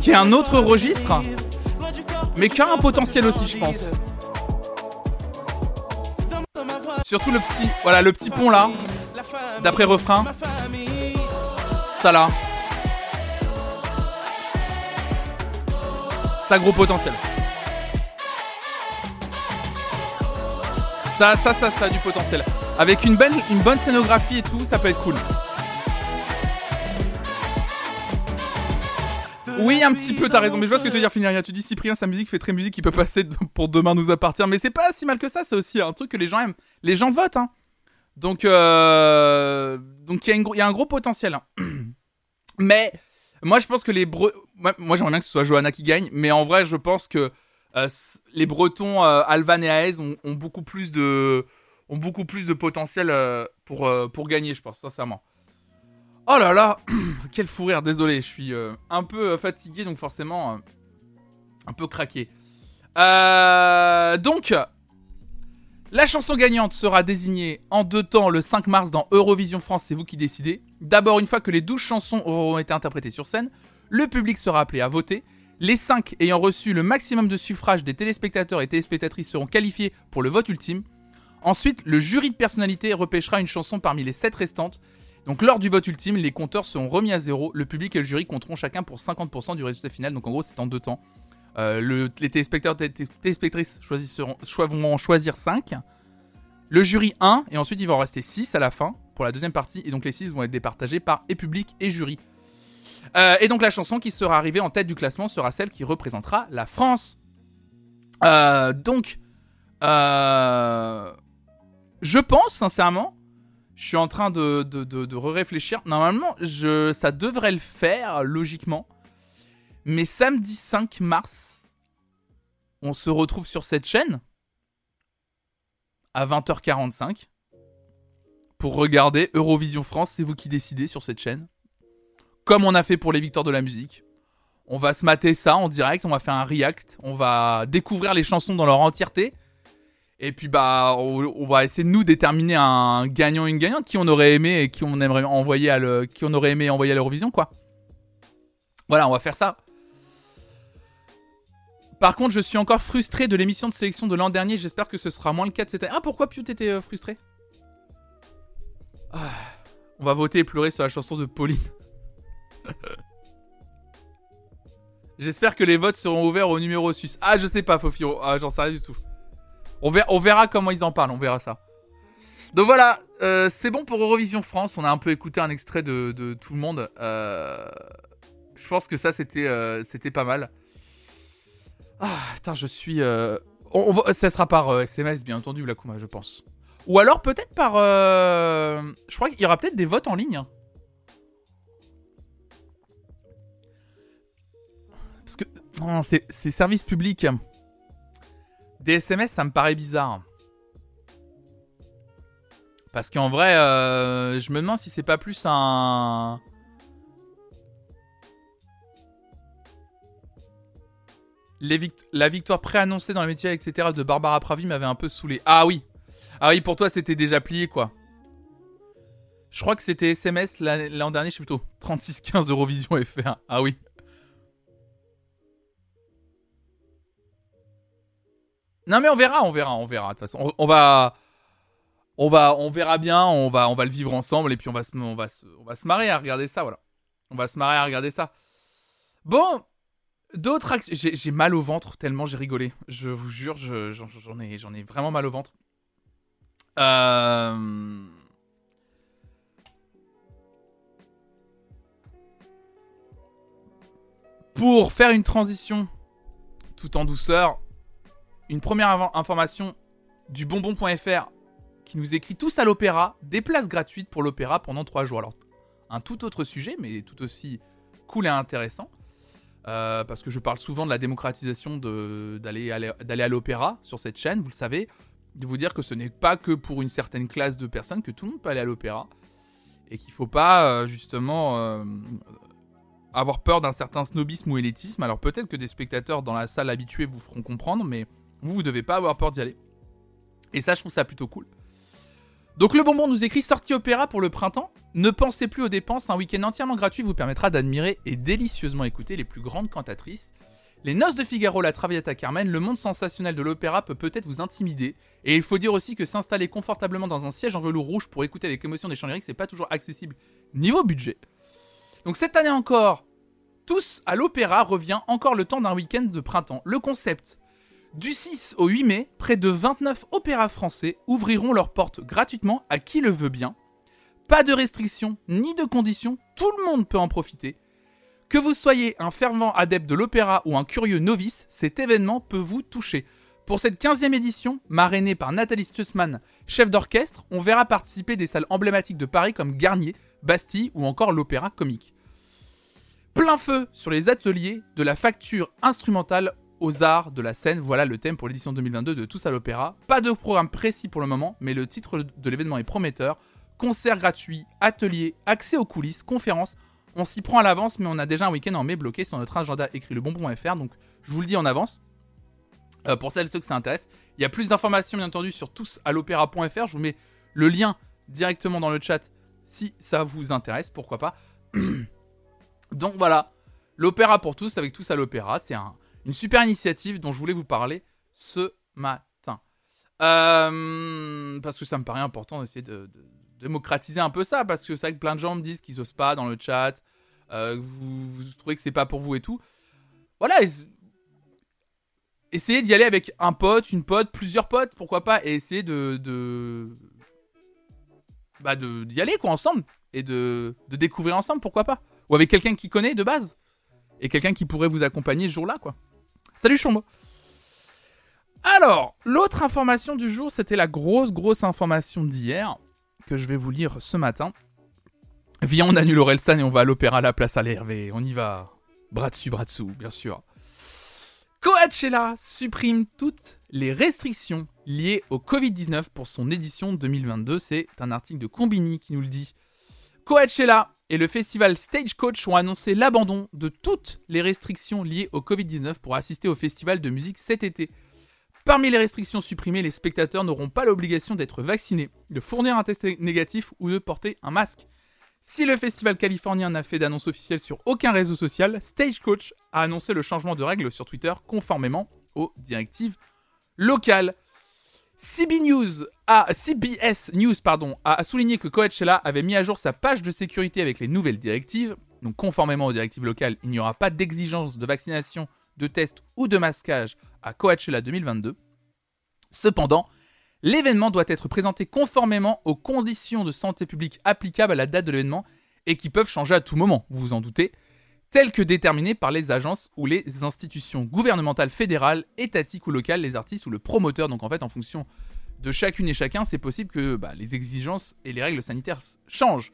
qui est un autre registre, mais qui a un potentiel aussi, je pense. Surtout le petit, voilà, le petit pont là, d'après refrain, ça là. Ça, gros potentiel. Ça, ça, ça, ça a du potentiel. Avec une bonne, une bonne scénographie et tout, ça peut être cool. Oui, un petit peu, t'as raison. Mais je vois ce que tu veux dire, Finiria. Tu dis Cyprien, sa musique fait très musique qui peut passer pour demain nous appartient. Mais c'est pas si mal que ça, c'est aussi un truc que les gens aiment. Les gens votent, hein. Donc, euh... donc il y, y a un gros potentiel. hein. Mais moi, je pense que les Bre... moi, j'aimerais bien que ce soit Johanna qui gagne. Mais en vrai, je pense que euh, les Bretons, euh, Alvan et Aez, ont, ont beaucoup plus de ont beaucoup plus de potentiel euh, pour pour gagner, je pense, sincèrement. Oh là là, quel fou rire, désolé, je suis euh, un peu euh, fatigué, donc forcément euh, un peu craqué. Donc, la chanson gagnante sera désignée en deux temps le 5 mars dans Eurovision France, c'est vous qui décidez. D'abord, une fois que les 12 chansons auront été interprétées sur scène, le public sera appelé à voter. Les 5 ayant reçu le maximum de suffrages des téléspectateurs et téléspectatrices seront qualifiés pour le vote ultime. Ensuite, le jury de personnalité repêchera une chanson parmi les 7 restantes. Donc lors du vote ultime, les compteurs seront remis à zéro. Le public et le jury compteront chacun pour 50% du résultat final. Donc en gros, c'est en deux temps. Euh, le- les téléspectateurs et té- téléspectatrices choisiront, choi- vont en choisir 5. Le jury 1, et ensuite il va en rester 6 à la fin pour la deuxième partie. Et donc les 6 vont être départagés par et public et jury. Euh, et donc la chanson qui sera arrivée en tête du classement sera celle qui représentera la France. Euh, donc, je pense sincèrement, je suis en train de, de, de, de réfléchir. Normalement, je, ça devrait le faire logiquement. Mais samedi 5 mars, on se retrouve sur cette chaîne à 20h45 pour regarder Eurovision France. C'est vous qui décidez sur cette chaîne. Comme on a fait pour les victoires de la musique. On va se mater ça en direct, on va faire un react, on va découvrir les chansons dans leur entièreté. Et puis bah on, va essayer de nous déterminer un gagnant une gagnante qui on aurait aimé et qui on aimerait envoyer à le, qui on aurait aimé envoyer à l'Eurovision quoi. Voilà, on va faire ça. Par contre, je suis encore frustré de l'émission de sélection de l'an dernier. J'espère que ce sera moins le cas de cette année. Ah, pourquoi Piu t'étais euh, frustré? Ah, On va voter et pleurer sur la chanson de Pauline. J'espère que les votes seront ouverts au numéro suisse. Ah, je sais pas, Fofiro. Ah, j'en sais rien du tout. On verra, comment ils en parlent, on verra ça. Donc voilà, euh, c'est bon pour Eurovision France. On a un peu écouté un extrait de, tout le monde. Euh, je pense que ça, c'était euh, c'était pas mal. Ah, putain, je suis. ça sera par SMS, bien entendu, la Kuma, je pense. Ou alors peut-être par. Je crois qu'il y aura peut-être des votes en ligne. hein. Parce que. Non, c'est c'est service public. Des SMS, ça me paraît bizarre. Parce qu'en vrai, euh, je me demande si c'est pas plus un. La victoire préannoncée dans les métiers, etc. de Barbara Pravi m'avait un peu saoulé. Ah oui. Ah oui, pour toi, c'était déjà plié, quoi. Je crois que c'était SMS l'an l'an dernier, je sais plutôt. 36-15 Eurovision FR. Ah oui. Non mais on verra, on verra, on verra. De toute façon, on, va, on va, on verra bien. On va, on va le vivre ensemble et puis on va se, on va on va se marrer à regarder ça, voilà. On va se marrer à regarder ça. Bon, d'autres actes. J'ai mal au ventre tellement j'ai rigolé. Je vous jure, je- j'en j'en ai, j'en ai vraiment mal au ventre. Euh... Pour faire une transition tout en douceur, une première information du bonbon.fr qui nous écrit tous à l'opéra, des places gratuites pour l'opéra pendant trois jours. Alors, un tout autre sujet, mais tout aussi cool et intéressant. Euh, parce que je parle souvent de la démocratisation d'aller aller- d'aller à l'opéra sur cette chaîne, vous le savez, de vous dire que ce n'est pas que pour une certaine classe de personnes que tout le monde peut aller à l'opéra et qu'il faut pas euh, justement euh, avoir peur d'un certain snobisme ou élitisme. Alors peut-être que des spectateurs dans la salle habitués vous feront comprendre, mais vous, vous devez pas avoir peur d'y aller. Et ça, je trouve ça plutôt cool. Donc le bonbon nous écrit sortie opéra pour le printemps. Ne pensez plus aux dépenses, un week-end entièrement gratuit vous permettra d'admirer et délicieusement écouter les plus grandes cantatrices. Les Noces de Figaro, la Traviata Carmen, le monde sensationnel de l'opéra peut peut-être vous intimider. Et il faut dire aussi que s'installer confortablement dans un siège en velours rouge pour écouter avec émotion des chants lyriques, c'est pas toujours accessible niveau budget. Donc cette année encore, tous à l'opéra revient encore le temps d'un week-end de printemps. Le concept du 6 au 8 mai, près de 29 opéras français ouvriront leurs portes gratuitement à qui le veut bien. Pas de restrictions ni de conditions, tout le monde peut en profiter. Que vous soyez un fervent adepte de l'opéra ou un curieux novice, cet événement peut vous toucher. Pour cette 15e édition, marrainée par Nathalie Stussman, chef d'orchestre, on verra participer des salles emblématiques de Paris comme Garnier, Bastille ou encore l'Opéra Comique. Plein feu sur les ateliers de la facture instrumentale aux arts de la scène, voilà le thème pour l'édition 2022 de Tous à l'Opéra. Pas de programme précis pour le moment, mais le titre de l'événement est prometteur. Concerts gratuits, ateliers, accès aux coulisses, conférences. On s'y prend à l'avance, mais on a déjà un week-end en mai bloqué sur notre agenda écrit le bonbon.fr, donc je vous le dis en avance. Euh, pour celles et ceux que ça intéresse, il y a plus d'informations bien entendu sur tousalopéra.fr. Je vous mets le lien directement dans le chat si ça vous intéresse, pourquoi pas. donc voilà, l'opéra pour tous avec tous à l'opéra, c'est un, une super initiative dont je voulais vous parler ce matin. Euh, parce que ça me paraît important d'essayer de, démocratiser un peu ça, parce que c'est vrai que plein de gens me disent qu'ils osent pas dans le chat, euh, vous, trouvez que c'est pas pour vous et tout. Voilà, es- essayez d'y aller avec un pote, une pote, plusieurs potes, pourquoi pas, et essayez de, de bah d'y aller quoi ensemble et de, de découvrir ensemble, pourquoi pas, ou avec quelqu'un qui connaît de base et quelqu'un qui pourrait vous accompagner ce jour-là quoi. Salut Chombo. Alors, l'autre information du jour, c'était la grosse, grosse information d'hier, que je vais vous lire ce matin. Viens, on annule Orelsan et on va à l'opéra La Place à l'Hervé. On y va. Bras dessus, bras dessous, bien sûr. Coachella supprime toutes les restrictions liées au Covid-19 pour son édition 2022. C'est un article de Combini qui nous le dit. Coachella et le festival Stagecoach ont annoncé l'abandon de toutes les restrictions liées au Covid-19 pour assister au festival de musique cet été. Parmi les restrictions supprimées, les spectateurs n'auront pas l'obligation d'être vaccinés, de fournir un test négatif ou de porter un masque. Si le festival californien n'a fait d'annonce officielle sur aucun réseau social, Stagecoach a annoncé le changement de règles sur Twitter conformément aux directives locales. CBS News a souligné que Coachella avait mis à jour sa page de sécurité avec les nouvelles directives. Donc conformément aux directives locales, il n'y aura pas d'exigence de vaccination, de test ou de masquage à Coachella 2022. Cependant, l'événement doit être présenté conformément aux conditions de santé publique applicables à la date de l'événement et qui peuvent changer à tout moment, vous vous en doutez, telles que déterminées par les agences ou les institutions gouvernementales fédérales, étatiques ou locales, les artistes ou le promoteur. Donc en fait, en fonction de chacune et chacun, c'est possible que bah, les exigences et les règles sanitaires changent.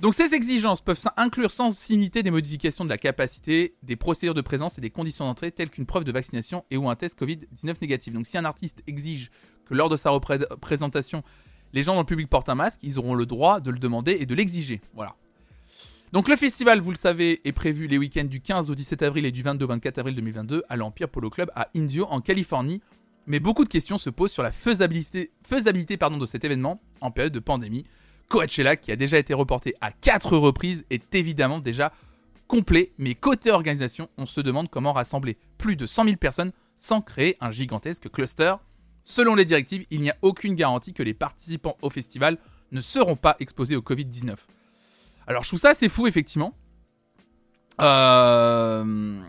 Donc ces exigences peuvent inclure sans limiter des modifications de la capacité, des procédures de présence et des conditions d'entrée telles qu'une preuve de vaccination et ou un test Covid-19 négatif. Donc si un artiste exige que lors de sa repré- présentation, les gens dans le public portent un masque, ils auront le droit de le demander et de l'exiger. Voilà. Donc le festival, vous le savez, est prévu les week-ends du 15 au 17 avril et du 22 au 24 avril 2022 à l'Empire Polo Club à Indio en Californie. Mais beaucoup de questions se posent sur la faisabilité, de cet événement en période de pandémie. Coachella, qui a déjà été reporté à 4 reprises, est évidemment déjà complet, mais côté organisation, on se demande comment rassembler plus de 100 000 personnes sans créer un gigantesque cluster. Selon les directives, il n'y a aucune garantie que les participants au festival ne seront pas exposés au Covid-19. Alors je trouve ça assez fou, effectivement. Euh...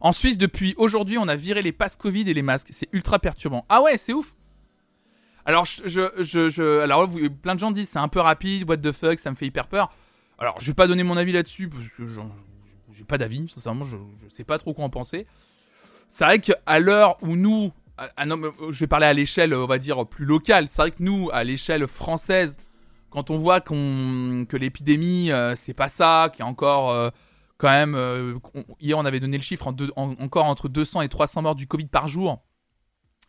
En Suisse, depuis aujourd'hui, on a viré les passes Covid et les masques. C'est ultra perturbant. Ah ouais, c'est ouf. Alors, je, je, alors plein de gens disent c'est un peu rapide, what the fuck, ça me fait hyper peur. Alors, je vais pas donner mon avis là-dessus parce que j'ai pas d'avis, sincèrement, je, je sais pas trop quoi en penser. C'est vrai qu'à l'heure où nous, euh, je vais parler à l'échelle, on va dire plus locale. C'est vrai que nous, à l'échelle française, quand on voit que l'épidémie, euh, c'est pas ça, qu'il y a encore euh, quand même, euh, hier on avait donné le chiffre encore entre 200 et 300 morts du Covid par jour.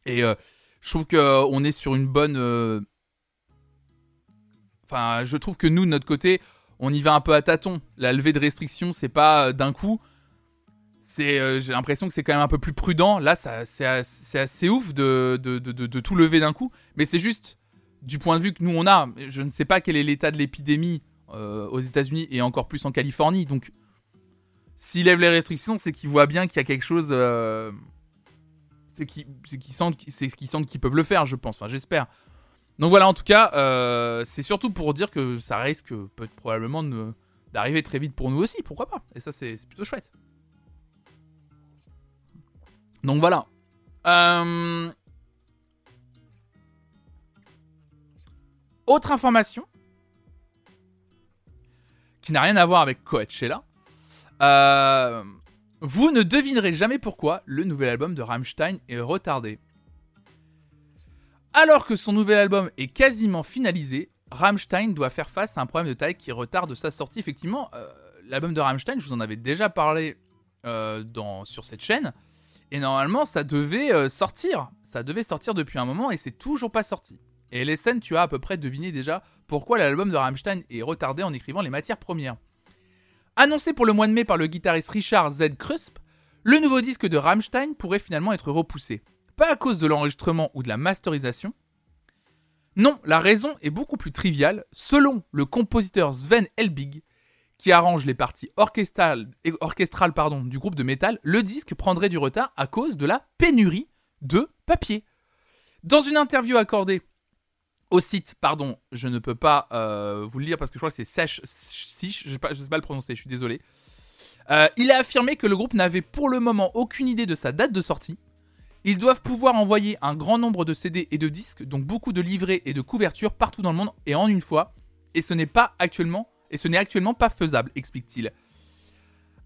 Et je trouve qu'on est sur une bonne. Enfin, je trouve que nous, de notre côté, on y va un peu à tâtons. La levée de restrictions, c'est pas d'un coup. C'est, j'ai l'impression que c'est quand même un peu plus prudent. Là, c'est, as- c'est assez ouf de tout lever d'un coup. Mais c'est juste du point de vue que nous on a. Je ne sais pas quel est l'état de l'épidémie euh, aux États-Unis et encore plus en Californie. Donc, s'ils lèvent les restrictions, c'est qu'ils voient bien qu'il y a quelque chose. euh, c'est qu'ils, sentent, qu'ils peuvent le faire, je pense. Enfin, j'espère. Donc voilà, en tout cas, euh, c'est surtout pour dire que ça risque peut probablement d'arriver très vite pour nous aussi. Pourquoi pas Et ça, c'est, plutôt chouette. Donc voilà. Autre information qui n'a rien à voir avec Coachella. Euh, vous ne devinerez jamais pourquoi le nouvel album de Rammstein est retardé. Alors que son nouvel album est quasiment finalisé, Rammstein doit faire face à un problème de taille qui retarde sa sortie. Effectivement, euh, l'album de Rammstein, je vous en avais déjà parlé euh, dans, sur cette chaîne, et normalement ça devait sortir. Ça devait sortir depuis un moment et c'est toujours pas sorti. Et Lesen, tu as à peu près deviné déjà pourquoi l'album de Rammstein est retardé en écrivant les matières premières. Annoncé pour le mois de mai par le guitariste Richard Z. Krusp, le nouveau disque de Rammstein pourrait finalement être repoussé. Pas à cause de l'enregistrement ou de la masterisation. Non, la raison est beaucoup plus triviale. Selon le compositeur Sven Elbig, qui arrange les parties orchestrales, du groupe de métal, le disque prendrait du retard à cause de la pénurie de papier. Dans une interview accordée au site, pardon, je ne peux pas euh, vous le lire parce que je crois que c'est Sèche je ne sais pas le prononcer, je suis désolé. Euh, il a affirmé que le groupe n'avait pour le moment aucune idée de sa date de sortie. Ils doivent pouvoir envoyer un grand nombre de CD et de disques, donc beaucoup de livrets et de couvertures partout dans le monde et en une fois, et ce n'est pas actuellement et ce n'est actuellement pas faisable, explique-t-il.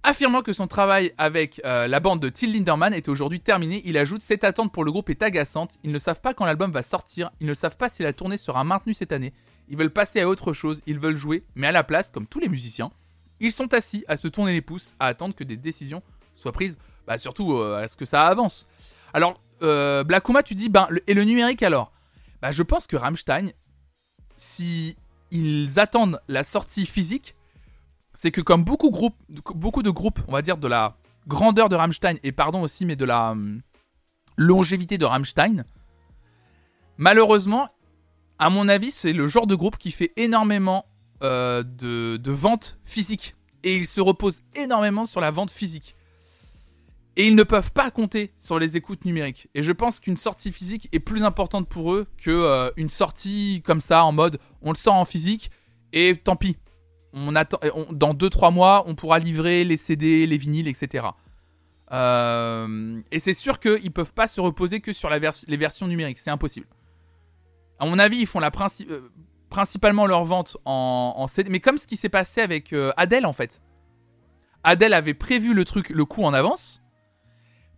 Affirmant que son travail avec euh, la bande de Till Linderman est aujourd'hui terminé, il ajoute Cette attente pour le groupe est agaçante. Ils ne savent pas quand l'album va sortir, ils ne savent pas si la tournée sera maintenue cette année. Ils veulent passer à autre chose, ils veulent jouer, mais à la place, comme tous les musiciens, ils sont assis à se tourner les pouces, à attendre que des décisions soient prises, bah, surtout euh, à ce que ça avance. Alors, euh, tu dis, ben, et le numérique alors? Bah, je pense que Rammstein, si ils attendent la sortie physique, c'est que comme beaucoup, de groupes, on va dire de la grandeur de Rammstein, et pardon aussi, mais de la hum, longévité de Rammstein, malheureusement, à mon avis, c'est le genre de groupe qui fait énormément euh, de, ventes physiques. Et ils se reposent énormément sur la vente physique. Et ils ne peuvent pas compter sur les écoutes numériques. Et je pense qu'une sortie physique est plus importante pour eux que euh, sortie comme ça en mode on le sort en physique et tant pis. On attend, dans 2-3 mois, on pourra livrer les CD, les vinyles, etc. Euh, et c'est sûr qu'ils peuvent pas se reposer que sur les versions numériques. C'est impossible. À mon avis, ils font la euh, principalement leur vente en, CD. Mais comme ce qui s'est passé avec euh, Adele en fait. Adele avait prévu le truc, le coup en avance.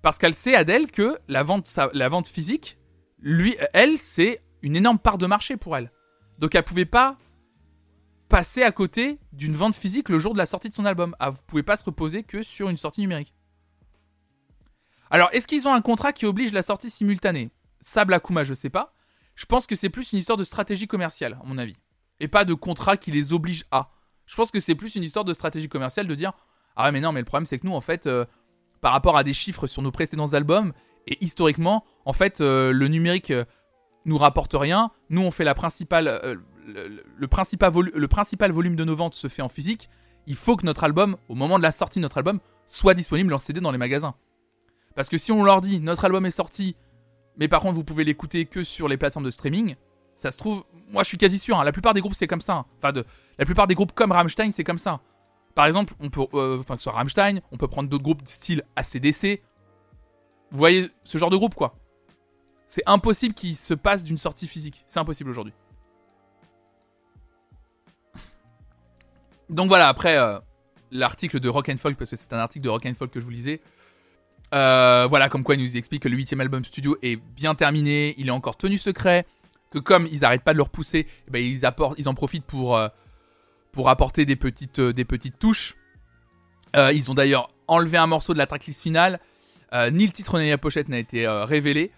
Parce qu'elle sait, Adèle, que la vente, la vente physique, lui, elle, c'est une énorme part de marché pour elle. Donc elle pouvait pas passer à côté d'une vente physique le jour de la sortie de son album. Ah, vous pouvez pas se reposer que sur une sortie numérique. Alors, est-ce qu'ils ont un contrat qui oblige la sortie simultanée? Ça, Blackuma, je sais pas. Je pense que c'est plus une histoire de stratégie commerciale, à mon avis. Et pas de contrat qui les oblige à. Je pense que c'est plus une histoire de stratégie commerciale de dire Ah ouais, mais non, mais le problème, c'est que nous, en fait, euh, par rapport à des chiffres sur nos précédents albums, et historiquement, en fait, euh, le numérique euh, nous rapporte rien. Nous, on fait la principale, le, principal volume de nos ventes se fait en physique. Il faut que notre album, au moment de la sortie de notre album, soit disponible en CD dans les magasins. Parce que si on leur dit notre album est sorti, mais par contre vous pouvez l'écouter que sur les plateformes de streaming, ça se trouve, moi je suis quasi sûr, hein, la plupart des groupes c'est comme ça. hein. Enfin, de, la plupart des groupes comme Rammstein c'est comme ça. Par exemple, on peut, euh, enfin Rammstein, on peut prendre d'autres groupes style ACDC. Vous voyez ce genre de groupe quoi. C'est impossible qu'il se passe d'une sortie physique. C'est impossible aujourd'hui. Donc voilà, après euh, l'article de Rock Folk, parce que c'est un article de Rock Folk que je vous lisais. Euh, voilà, comme quoi il nous explique que le huitième album studio est bien terminé, il est encore tenu secret, que comme ils n'arrêtent pas de le repousser, eh ben, ils, en profitent pour, euh, apporter des petites, des touches. Ils ont d'ailleurs enlevé un morceau de la tracklist finale. Ni le titre ni la pochette n'a été révélé.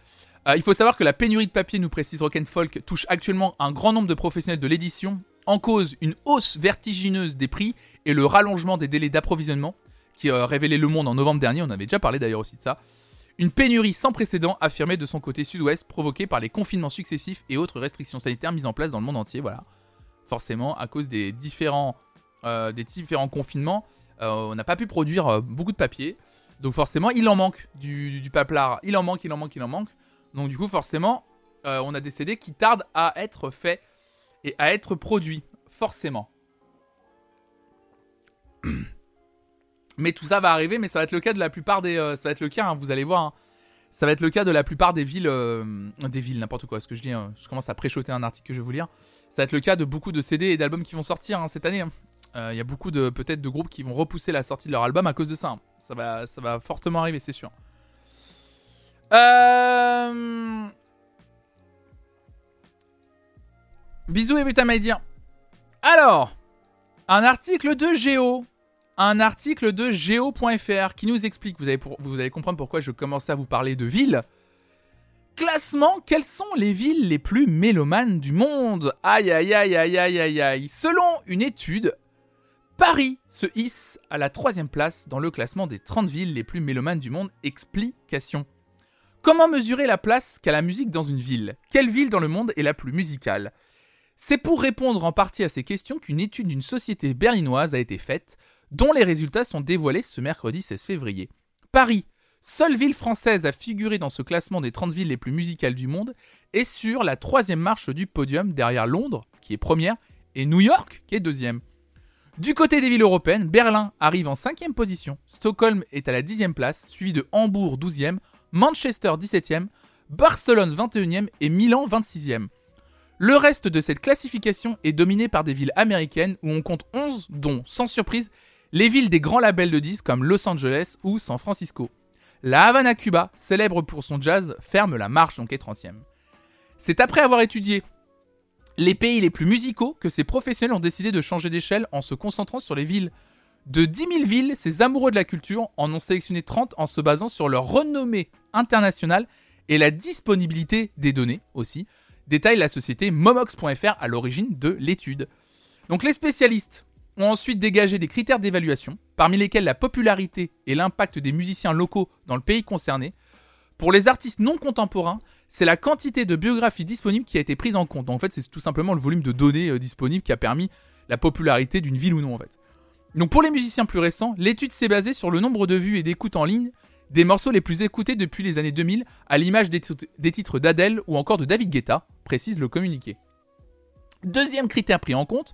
Il faut savoir que la pénurie de papier, nous précise Rock'n'Folk, touche actuellement un grand nombre de professionnels de l'édition. En cause, une hausse vertigineuse des prix et le rallongement des délais d'approvisionnement, qui a révélé Le Monde en novembre dernier, on avait déjà parlé d'ailleurs aussi de ça. Une pénurie sans précédent affirmée de son côté sud-ouest, provoquée par les confinements successifs et autres restrictions sanitaires mises en place dans le monde entier. Voilà, forcément, à cause des différents, euh, confinements, euh, on n'a pas pu produire euh, beaucoup de papier. Donc forcément, il en manque du, du. Il en manque, il en manque, il en manque. Donc du coup, forcément, euh, on a des qui tardent à être faits et à être produits. Forcément. Mais tout ça va arriver, mais ça va être le cas de la plupart des... euh, ça va être le cas, hein, vous allez voir. hein. Ça va être le cas de la plupart des villes... euh, des villes, n'importe quoi. Ce que je dis, hein, je commence à préchoter un article que je vais vous lire. Ça va être le cas de beaucoup de CD et d'albums qui vont sortir cette année. Euh, Il y a beaucoup de peut-être de groupes qui vont repousser la sortie de leur album à cause de ça. Ça va, ça va fortement arriver, c'est sûr. Euh... Bisous et putain dire. Alors, un article de Géo, un article de Géo.fr qui nous explique, vous allez, comprendre pourquoi je commençais à vous parler de villes. Classement, quelles sont les villes les plus mélomanes du monde? Aïe aïe aïe aïe aïe aïe aïe. Selon une étude, Paris se hisse à la troisième place dans le classement des 30 villes les plus mélomanes du monde. Explication. Comment mesurer la place qu'a la musique dans une ville? Quelle ville dans le monde est la plus musicale? C'est pour répondre en partie à ces questions qu'une étude d'une société berlinoise a été faite, dont les résultats sont dévoilés ce mercredi 16 février. Paris, seule ville française à figurer dans ce classement des 30 villes les plus musicales du monde, est sur la troisième marche du podium derrière Londres, qui est première, et New York, qui est deuxième. Du côté des villes européennes, Berlin arrive en cinquième position, Stockholm est à la dixième place, suivi de Hambourg 12e, Manchester 17e, Barcelone 21e et Milan 26e. Le reste de cette classification est dominé par des villes américaines où on compte 11, dont, sans surprise, les villes des grands labels de disques comme Los Angeles ou San Francisco. La Havana Cuba, célèbre pour son jazz, ferme la marche donc est 30e. C'est après avoir étudié les pays les plus musicaux que ces professionnels ont décidé de changer d'échelle en se concentrant sur les villes. De 10 000 villes, ces amoureux de la culture en ont sélectionné 30 en se basant sur leur renommée internationale et la disponibilité des données aussi, détaille la société Momox.fr à l'origine de l'étude. Donc les spécialistes ont ensuite dégagé des critères d'évaluation, parmi lesquels la popularité et l'impact des musiciens locaux dans le pays concerné. Pour les artistes non contemporains, c'est la quantité de biographies disponibles qui a été prise en compte. Donc, en fait, c'est tout simplement le volume de données euh, disponibles qui a permis la popularité d'une ville ou non en fait. Donc pour les musiciens plus récents, l'étude s'est basée sur le nombre de vues et d'écoutes en ligne des morceaux les plus écoutés depuis les années 2000, à l'image des, tit- des titres d'Adèle ou encore de David Guetta, précise le communiqué. Deuxième critère pris en compte,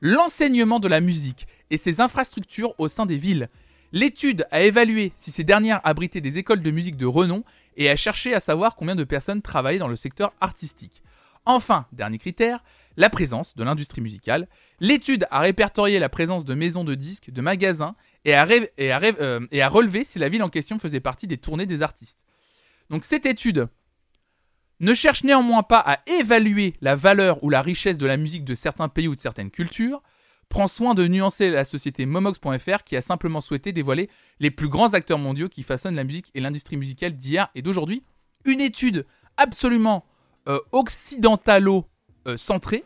l'enseignement de la musique et ses infrastructures au sein des villes. L'étude a évalué si ces dernières abritaient des écoles de musique de renom et a cherché à savoir combien de personnes travaillaient dans le secteur artistique. Enfin, dernier critère, la présence de l'industrie musicale. L'étude a répertorié la présence de maisons de disques, de magasins, euh, et a relevé si la ville en question faisait partie des tournées des artistes. Donc cette étude ne cherche néanmoins pas à évaluer la valeur ou la richesse de la musique de certains pays ou de certaines cultures, prend soin de nuancer la société Momox.fr qui a simplement souhaité dévoiler les plus grands acteurs mondiaux qui façonnent la musique et l'industrie musicale d'hier et d'aujourd'hui. Une étude absolument euh, occidentalo-centrée.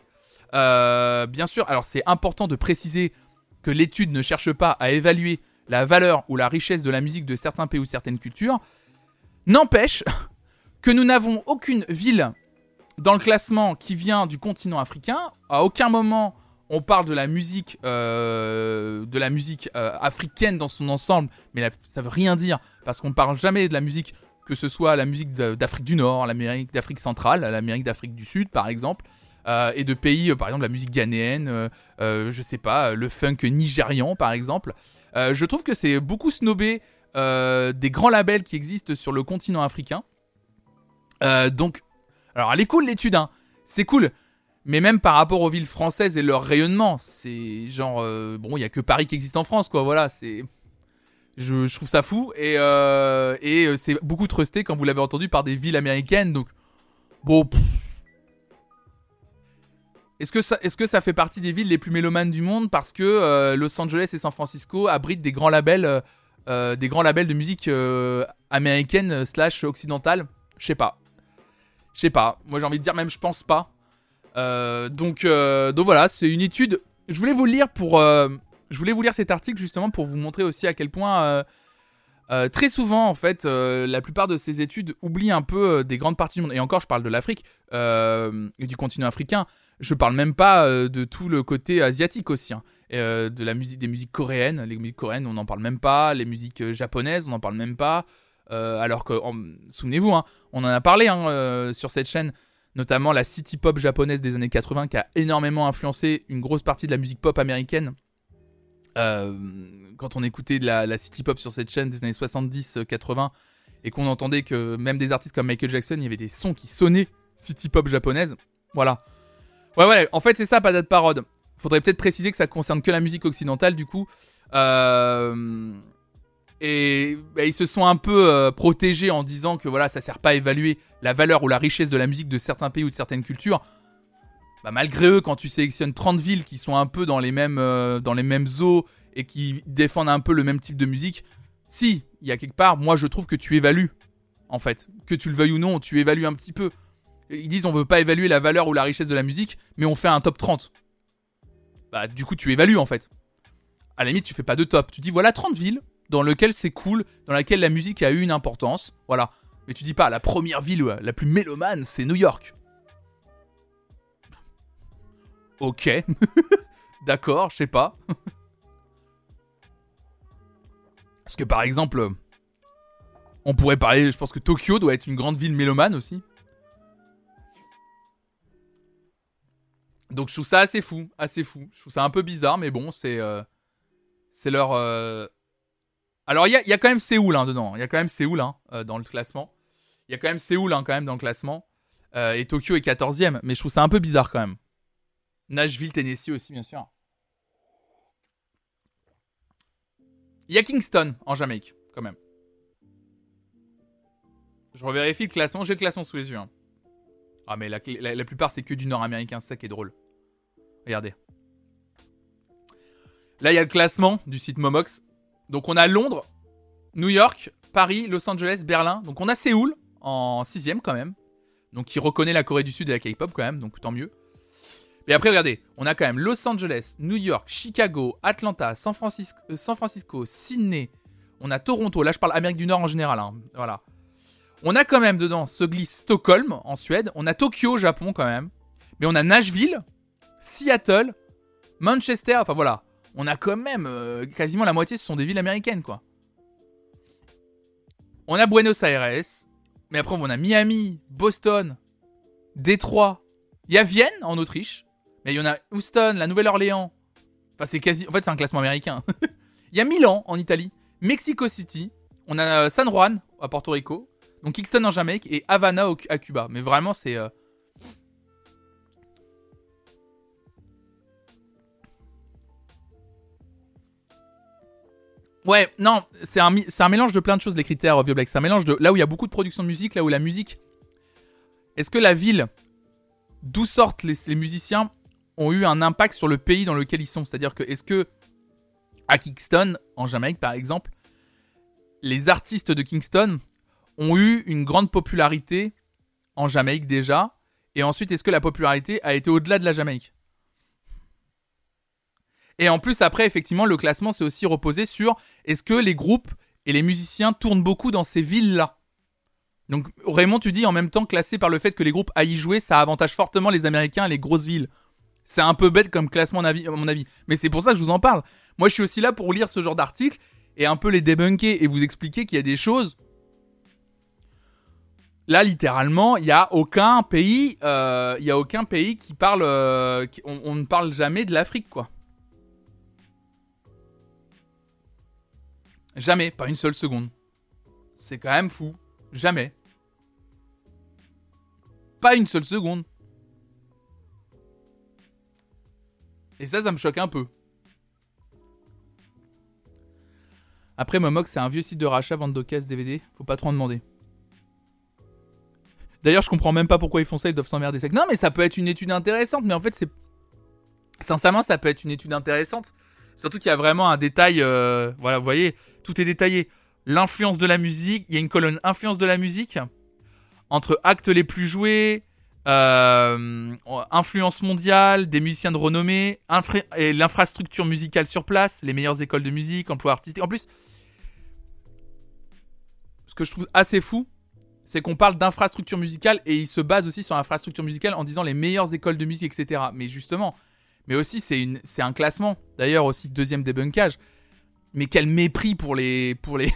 Euh, bien sûr, alors c'est important de préciser que l'étude ne cherche pas à évaluer la valeur ou la richesse de la musique de certains pays ou certaines cultures. N'empêche que nous n'avons aucune ville dans le classement qui vient du continent africain. À aucun moment on parle de la musique, euh, euh, africaine dans son ensemble, mais ça veut rien dire parce qu'on parle jamais de la musique, que ce soit la musique d'Afrique du Nord, l'Amérique d'Afrique centrale, l'Amérique d'Afrique du Sud par exemple, et de pays, euh, par exemple la musique ghanéenne, euh, euh, je sais pas, euh, le funk nigérian par exemple. Euh, je trouve que c'est beaucoup snobé euh, des grands labels qui existent sur le continent africain. Euh, donc, alors elle est cool l'étude, hein. c'est cool. Mais même par rapport aux villes françaises et leur rayonnement, c'est genre euh, bon, il y a que Paris qui existe en France, quoi. Voilà, c'est je, trouve ça fou et euh, et euh, c'est beaucoup trusté quand vous l'avez entendu par des villes américaines. Donc bon, pff. Est-ce que ça fait partie des villes les plus mélomanes du monde parce que euh, Los Angeles et San Francisco abritent des grands labels euh, euh, de musique américaine slash occidentale? Je sais pas. Je sais pas. Moi j'ai envie de dire même je pense pas. Donc, donc voilà, c'est une étude. Je voulais vous lire pour. je voulais vous lire cet article justement pour vous montrer aussi à quel point très souvent en fait la plupart de ces études oublient un peu des grandes parties du monde. Et encore, je parle de l'Afrique et du continent africain. Je parle même pas euh, de tout le côté asiatique aussi. hein. Euh, de la musique, des musiques coréennes. Les musiques coréennes, on n'en parle même pas. Les musiques euh, japonaises, on n'en parle même pas. Alors que, en- souvenez-vous, hein, on en a parlé hein, sur cette chaîne notamment la city pop japonaise des années 80 qui a énormément influencé une grosse partie de la musique pop américaine. Quand on écoutait de la, la city pop sur cette chaîne des années 70-80 et qu'on entendait que même des artistes comme Michael Jackson, il y avait des sons qui sonnaient city pop japonaise. Voilà. Ouais, ouais, en fait, c'est ça, pas de parode. Faudrait peut-être préciser que ça concerne que la musique occidentale, du coup. Euh, et bah, ils se sont un peu euh, protégés en disant que voilà, ça sert pas à évaluer la valeur ou la richesse de la musique de certains pays ou de certaines cultures. Bah, malgré eux, quand tu sélectionnes 30 villes qui sont un peu dans les mêmes, euh, dans les mêmes eaux et qui défendent un peu le même type de musique, si, il y a quelque part, moi je trouve que tu évalues, en fait. Que tu le veuilles ou non, tu évalues un petit peu. Ils disent on veut pas évaluer la valeur ou la richesse de la musique, mais on fait un top 30. Bah du coup tu évalues en fait. À la limite tu fais pas de top, tu dis voilà 30 villes dans lesquelles c'est cool, dans lesquelles la musique a eu une importance, voilà. Mais tu dis pas la première ville la plus mélomane c'est New York. Ok. D'accord, je sais pas. Parce que par exemple, on pourrait parler, je pense que Tokyo doit être une grande ville mélomane aussi. Donc je trouve ça assez fou, assez fou. Je trouve ça un peu bizarre, mais bon, c'est euh, leur. euh, Alors il y a, quand même Séoul hein, dedans. Il y a quand même Séoul hein, euh, dans le classement. Il y a quand même Séoul hein, quand même dans le classement. Et Tokyo est 14e, mais je trouve ça un peu bizarre quand même. Nashville, Tennessee aussi, bien sûr. Il y a Kingston en Jamaïque, quand même. Je revérifie le classement. J'ai le classement sous les yeux. hein. Ah, mais la, la- plupart, c'est que du nord-américain. C'est ça qui est drôle. Regardez. Là, il y a le classement du site Momox. Donc, on a Londres, New York, Paris, Los Angeles, Berlin. Donc, on a Séoul en sixième quand même. Donc, qui reconnaît la Corée du Sud et la K-pop quand même. Donc, tant mieux. Mais après, regardez, on a quand même Los Angeles, New York, Chicago, Atlanta, San Francisco, euh, Sydney. On a Toronto. Là, je parle Amérique du Nord en général. hein. Voilà. On a quand même dedans se glisse Stockholm en Suède. On a Tokyo Japon quand même. Mais on a Nashville, Seattle, Manchester. Enfin voilà. On a quand même euh, quasiment la moitié, ce sont des villes américaines quoi. On a Buenos Aires. Mais après, on a Miami, Boston, Détroit. Il y a Vienne en Autriche. Mais il y en a Houston, la Nouvelle-Orléans. Enfin, c'est quasi. En fait, c'est un classement américain. Il y a Milan en Italie, Mexico City. On a euh, San Juan à Porto Rico. Donc Kingston en Jamaïque et Havana à Cuba. Mais vraiment, c'est. euh, Ouais, non, c'est un, mélange de plein de choses, les critères, Vieux Black. C'est un mélange de. Là où il y a beaucoup de production de musique, là où la musique. Est-ce que la ville d'où sortent les, les musiciens ont eu un impact sur le pays dans lequel ils sont? C'est-à-dire que, est-ce que. À Kingston, en Jamaïque par exemple, les artistes de Kingston ont eu une grande popularité en Jamaïque déjà? Et ensuite, est-ce que la popularité a été au-delà de la Jamaïque? Et en plus, après, effectivement, le classement s'est aussi reposé sur est-ce que les groupes et les musiciens tournent beaucoup dans ces villes-là? Donc, Raymond, tu dis en même temps classé par le fait que les groupes aillent y jouer, ça avantage fortement les Américains et les grosses villes. C'est un peu bête comme classement, à à mon avis. Mais c'est pour ça que je vous en parle. Moi, je suis aussi là pour lire ce genre d'articles et un peu les débunker et vous expliquer qu'il y a des choses. Là, littéralement, il y a aucun pays, euh, a aucun pays qui parle, euh, on ne parle jamais de l'Afrique, quoi. Jamais, pas une seule seconde. C'est quand même fou. Jamais. Pas une seule seconde. Et ça, ça me choque un peu. Après, Momox, c'est un vieux site de rachat, vente d'occasion, DVD. Faut pas trop en demander. D'ailleurs, je comprends même pas pourquoi ils font ça, ils doivent s'emmerder. Que non, mais ça peut être une étude intéressante, mais en fait, c'est. Sincèrement, ça peut être une étude intéressante. Surtout qu'il y a vraiment un détail. euh, Voilà, vous voyez, tout est détaillé. L'influence de la musique, il y a une colonne influence de la musique. Entre actes les plus joués, euh, influence mondiale, des musiciens de renommée, et l'infrastructure musicale sur place, les meilleures écoles de musique, emploi artistique. En plus, ce que je trouve assez fou, c'est qu'on parle d'infrastructure musicale et il se base aussi sur l'infrastructure musicale en disant les meilleures écoles de musique, etc. Mais justement, mais aussi c'est un classement. D'ailleurs aussi deuxième débunkage. Mais quel mépris pour les, pour les,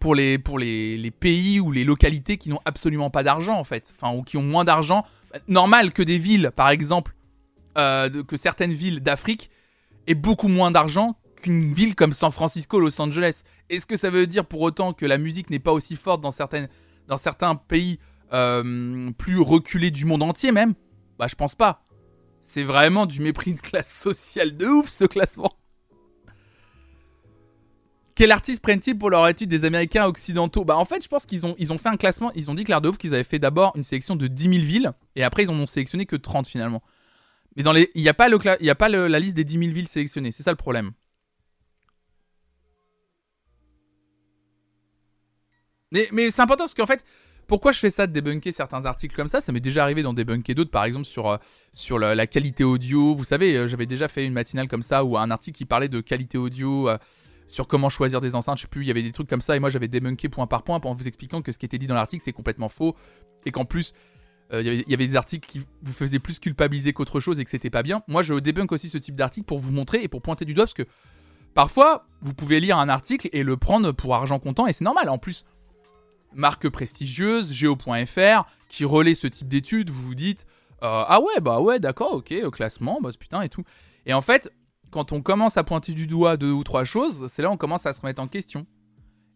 pour les, pour les, les pays ou les localités qui n'ont absolument pas d'argent en fait, enfin ou qui ont moins d'argent. Normal que des villes, par exemple, euh, que certaines villes d'Afrique aient beaucoup moins d'argent qu'une ville comme San Francisco, Los Angeles. Est-ce que ça veut dire pour autant que la musique n'est pas aussi forte dans certaines, dans certains pays euh, plus reculés du monde entier même? Bah je pense pas. C'est vraiment du mépris de classe sociale de ouf ce classement. Quel artiste prennent-ils pour leur étude des Américains occidentaux? Bah en fait, je pense qu'ils ont, fait un classement. Ils ont dit clair de ouf qu'ils avaient fait d'abord une sélection de 10 000 villes et après ils en ont sélectionné que 30 finalement. Mais dans les, il n'y a pas, le, y a pas la liste des 10 000 villes sélectionnées. C'est ça le problème. Mais, c'est important parce qu'en fait, pourquoi je fais ça de débunker certains articles comme ça? Ça m'est déjà arrivé d'en débunker d'autres, par exemple sur, euh, la, qualité audio. Vous savez, euh, j'avais déjà fait une matinale comme ça ou un article qui parlait de qualité audio, euh, sur comment choisir des enceintes. Je sais plus, il y avait des trucs comme ça et moi j'avais débunké point par point en vous expliquant que ce qui était dit dans l'article c'est complètement faux et qu'en plus euh, il y avait- des articles qui vous faisaient plus culpabiliser qu'autre chose et que c'était pas bien. Moi je débunk aussi ce type d'article pour vous montrer et pour pointer du doigt parce que parfois vous pouvez lire un article et le prendre pour argent comptant et c'est normal. En plus, marque prestigieuse, Geo.fr, qui relaie ce type d'études, vous vous dites euh, Ah ouais, bah ouais, d'accord, ok, classement, bah putain et tout. Et en fait, quand on commence à pointer du doigt deux ou trois choses, c'est là on commence à se remettre en question.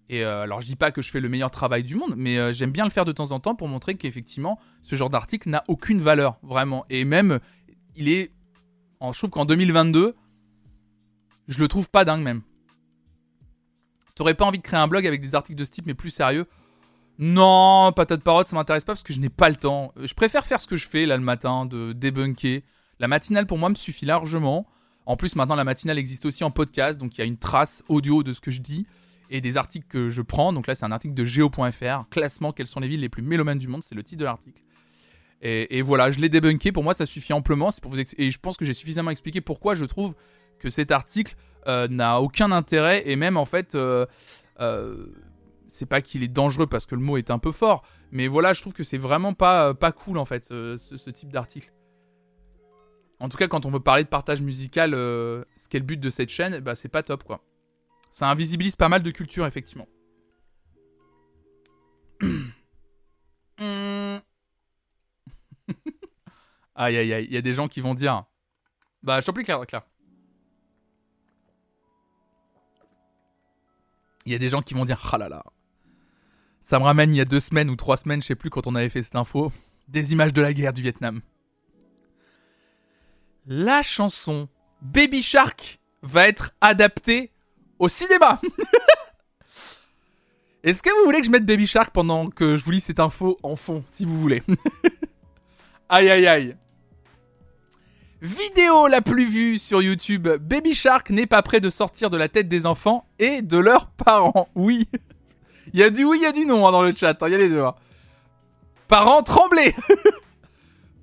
Et euh, alors, je dis pas que je fais le meilleur travail du monde, mais euh, j'aime bien le faire de temps en temps pour montrer qu'effectivement, ce genre d'article n'a aucune valeur, vraiment. Et même, il est. Je trouve qu'en 2022, je le trouve pas dingue même. T'aurais pas envie de créer un blog avec des articles de ce type, mais plus sérieux? Non, patate parotte, ça m'intéresse pas parce que je n'ai pas le temps. Euh, Je préfère faire ce que je fais là le matin, de débunker. La matinale pour moi me suffit largement. En plus, maintenant, la matinale existe aussi en podcast, donc il y a une trace audio de ce que je dis et des articles que je prends. Donc là, c'est un article de geo.fr, classement, quelles sont les villes les plus mélomanes du monde, c'est le titre de l'article. Et, voilà, je l'ai débunké, pour moi ça suffit amplement, pour vous et je pense que j'ai suffisamment expliqué pourquoi je trouve que cet article euh, n'a aucun intérêt, et même en fait, euh, euh, c'est pas qu'il est dangereux parce que le mot est un peu fort, mais voilà, je trouve que c'est vraiment pas, cool en fait, ce type d'article. En tout cas, quand on veut parler de partage musical, euh, ce qui est le but de cette chaîne, bah, c'est pas top quoi. Ça invisibilise pas mal de culture, effectivement. Hmm. aïe aïe aïe, il y a des gens qui vont dire. Bah, je t'en prie, Claire, Claire. Il y a des gens qui vont dire, ah là là. Ça me ramène il y a deux semaines ou trois semaines, je sais plus quand on avait fait cette info, des images de la guerre du Vietnam. La chanson Baby Shark va être adaptée au cinéma. Est-ce que vous voulez que je mette Baby Shark pendant que je vous lis cette info en fond, si vous voulez? Aïe aïe aïe. Vidéo la plus vue sur YouTube, Baby Shark n'est pas prêt de sortir de la tête des enfants et de leurs parents. Oui. Il y a du oui, il y a du non hein, dans le chat, hein, il y a les deux. hein. Parents tremblez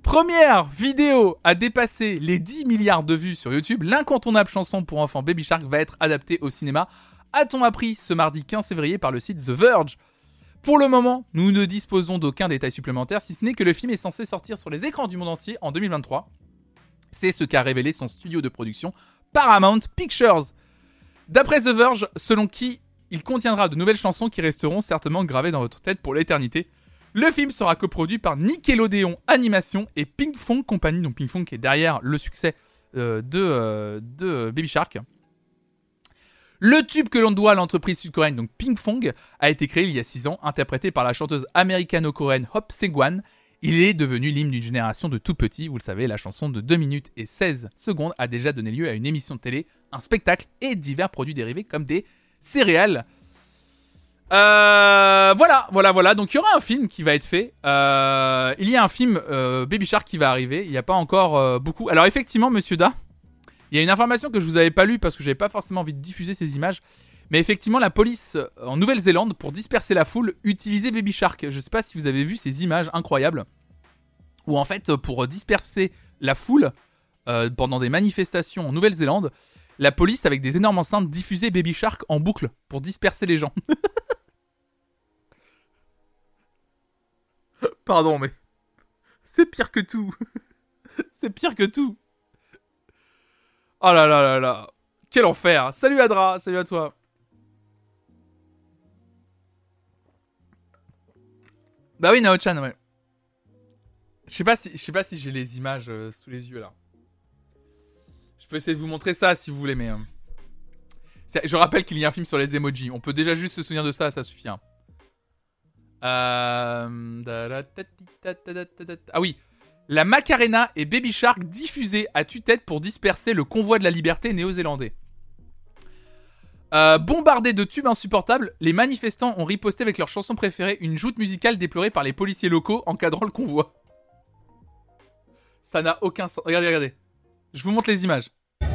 Première vidéo à dépasser les 10 milliards de vues sur YouTube, l'incontournable chanson pour enfants Baby Shark va être adaptée au cinéma. A-t-on appris ce mardi 15 février par le site The Verge Pour le moment, nous ne disposons d'aucun détail supplémentaire, si ce n'est que le film est censé sortir sur les écrans du monde entier en 2023. C'est ce qu'a révélé son studio de production Paramount Pictures. D'après The Verge, selon qui il contiendra de nouvelles chansons qui resteront certainement gravées dans votre tête pour l'éternité. Le film sera coproduit par Nickelodeon Animation et Pink Fong Company, donc Pink Fong qui est derrière le succès euh, de, euh, de Baby Shark. Le tube que l'on doit à l'entreprise sud-coréenne, donc Pink Fong, a été créé il y a 6 ans, interprété par la chanteuse américano-coréenne Hop Segwan. Il est devenu l'hymne d'une génération de tout petits, vous le savez, la chanson de 2 minutes et 16 secondes a déjà donné lieu à une émission de télé, un spectacle et divers produits dérivés comme des céréales. Euh, voilà, voilà, voilà. Donc il y aura un film qui va être fait. Euh, il y a un film euh, Baby Shark qui va arriver. Il n'y a pas encore beaucoup. Alors effectivement, Monsieur Da, il y a une information que je vous avais pas lue parce que j'avais pas forcément envie de diffuser ces images. Mais effectivement, la police en Nouvelle-Zélande, pour disperser la foule, utilisait Baby Shark. Je sais pas si vous avez vu ces images incroyables. Où en fait, pour disperser la foule pendant des manifestations en Nouvelle-Zélande, la police, avec des énormes enceintes, diffusait Baby Shark en boucle pour disperser les gens. Pardon, mais c'est pire que tout. c'est pire que tout. Oh là là là là. Quel enfer. Salut Adra, salut à toi. Bah oui, Nao-chan, ouais. Je sais pas si, je sais pas si j'ai les images euh, sous les yeux là. Je peux essayer de vous montrer ça si vous voulez, mais. euh, Je rappelle qu'il y a un film sur les emojis. On peut déjà juste se souvenir de ça, ça suffit. hein. Ah oui. La Macarena et Baby Shark diffusés à tue-tête pour disperser le convoi de la liberté néo-zélandais. Euh, bombardés de tubes insupportables, les manifestants ont riposté avec leur chanson préférée, une joute musicale déplorée par les policiers locaux encadrant le convoi. Ça n'a aucun sens. Regardez, regardez. Je vous montre les images.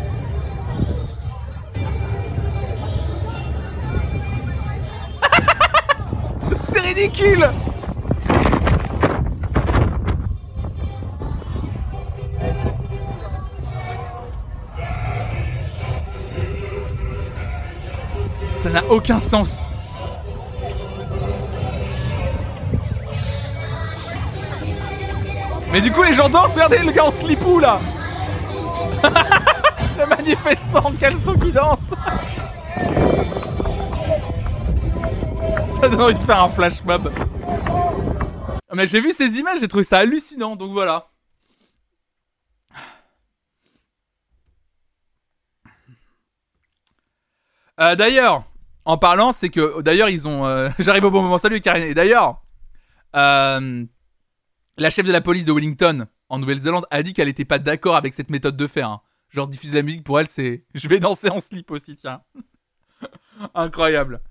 C'est ridicule Ça n'a aucun sens. Mais du coup, les gens dansent, regardez le gars en slipou là Le manifestant en caleçon qui danse Ça donne envie de faire un flash mob. Mais j'ai vu ces images, j'ai trouvé ça hallucinant, donc voilà. Euh, d'ailleurs, en parlant, c'est que d'ailleurs ils ont. euh, J'arrive au bon moment. Salut Karine. Et d'ailleurs, euh, la chef de la police de Wellington en Nouvelle-Zélande a dit qu'elle n'était pas d'accord avec cette méthode de faire. hein. Genre diffuser la musique pour elle, c'est. Je vais danser en slip aussi, tiens. Incroyable.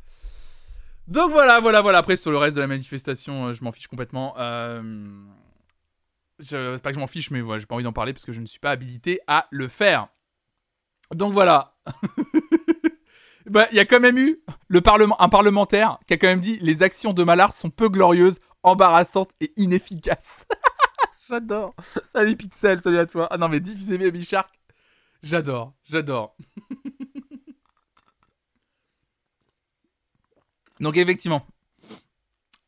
Donc voilà, voilà, voilà. Après sur le reste de la manifestation, euh, je m'en fiche complètement. Euh... Je... C'est pas que je m'en fiche, mais voilà, j'ai pas envie d'en parler parce que je ne suis pas habilité à le faire. Donc voilà. Bah, il y a quand même eu le parlement, un parlementaire qui a quand même dit les actions de Malard sont peu glorieuses, embarrassantes et inefficaces. J'adore. Salut Pixel, salut à toi. Ah non mais diffuser Baby Shark, j'adore, j'adore. Donc effectivement,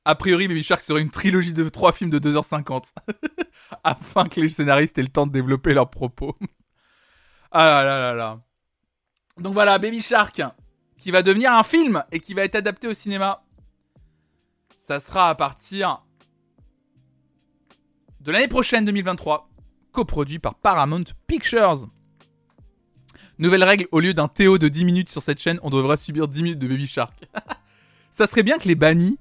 a priori Baby Shark serait une trilogie de trois films de 2h50 afin que les scénaristes aient le temps de développer leurs propos. ah là là là là. Donc voilà, Baby Shark, qui va devenir un film et qui va être adapté au cinéma. Ça sera à partir de l'année prochaine, 2023, coproduit par Paramount Pictures. Nouvelle règle, au lieu d'un Théo de 10 minutes sur cette chaîne, on devra subir 10 minutes de Baby Shark. Ça serait bien que les bannis,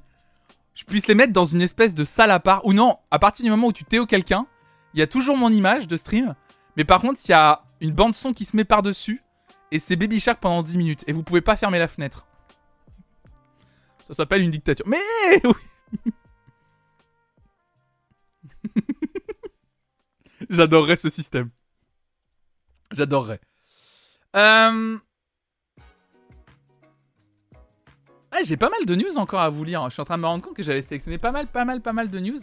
je puisse les mettre dans une espèce de salle à part. Ou non, à partir du moment où tu Théo quelqu'un, il y a toujours mon image de stream. Mais par contre, il y a une bande son qui se met par-dessus. Et c'est Baby Shark pendant 10 minutes. Et vous pouvez pas fermer la fenêtre. Ça s'appelle une dictature. Mais oui J'adorerais ce système. J'adorerais. Ah, j'ai pas mal de news encore à vous lire. Je suis en train de me rendre compte que j'avais sélectionné pas mal, pas mal, pas mal de news.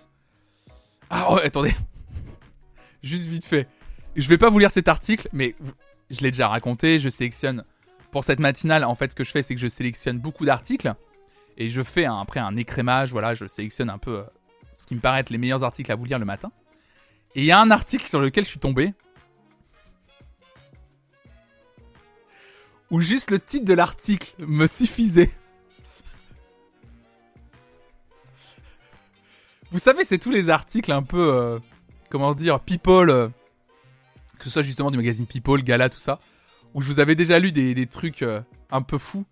Ah ouais, attendez. Juste vite fait. Je vais pas vous lire cet article, mais je l'ai déjà raconté. Je sélectionne pour cette matinale. En fait, ce que je fais, c'est que je sélectionne beaucoup d'articles et je fais après un écrémage. Voilà, je sélectionne un peu euh, ce qui me paraît être les meilleurs articles à vous lire le matin. Et il y a un article sur lequel je suis tombé. Où juste le titre de l'article me suffisait. Vous savez, c'est tous les articles un peu, euh, comment dire, people, euh, que ce soit justement du magazine People, Gala, tout ça, où je vous avais déjà lu des, trucs euh, un peu fous.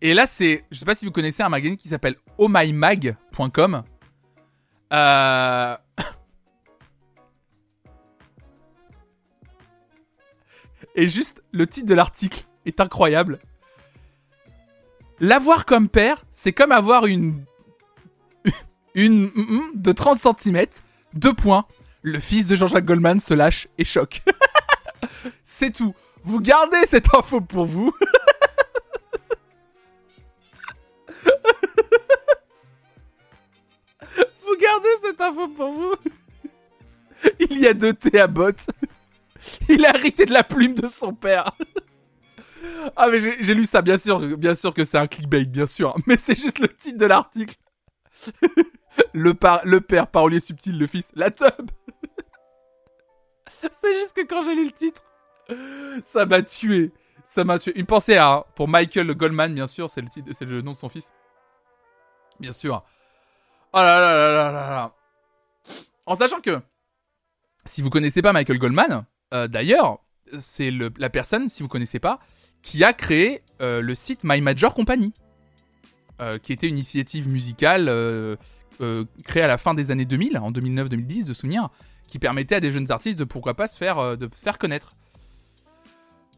Et là, c'est, je sais pas si vous connaissez un magazine qui s'appelle ohmymag.com. Euh... Et juste, le titre de l'article est incroyable. L'avoir comme père, c'est comme avoir une une mm, mm de 30 cm, deux points. Le fils de Jean-Jacques Goldman se lâche et choque. C'est tout. Vous gardez cette info pour vous. vous gardez cette info pour vous. Il y a deux thés à botte. Il a hérité de la plume de son père. Ah mais j'ai lu ça, bien sûr, bien sûr que c'est un clickbait, bien sûr. Mais c'est juste le titre de l'article. Le, père, parolier subtil, le fils, la tub. C'est juste que quand j'ai lu le titre, ça m'a tué. Ça m'a tué. Une pensée à, pour Michael Goldman, bien sûr, c'est le, le nom de son fils. Bien sûr. Oh là là là là là. En sachant que, si vous connaissez pas Michael Goldman, euh, d'ailleurs, c'est la personne, si vous connaissez pas, qui a créé euh, le site My Major Company. euh, qui était une initiative musicale créée à la fin des années 2000, en 2009-2010 de souvenir, qui permettait à des jeunes artistes de pourquoi pas se faire, de se faire connaître.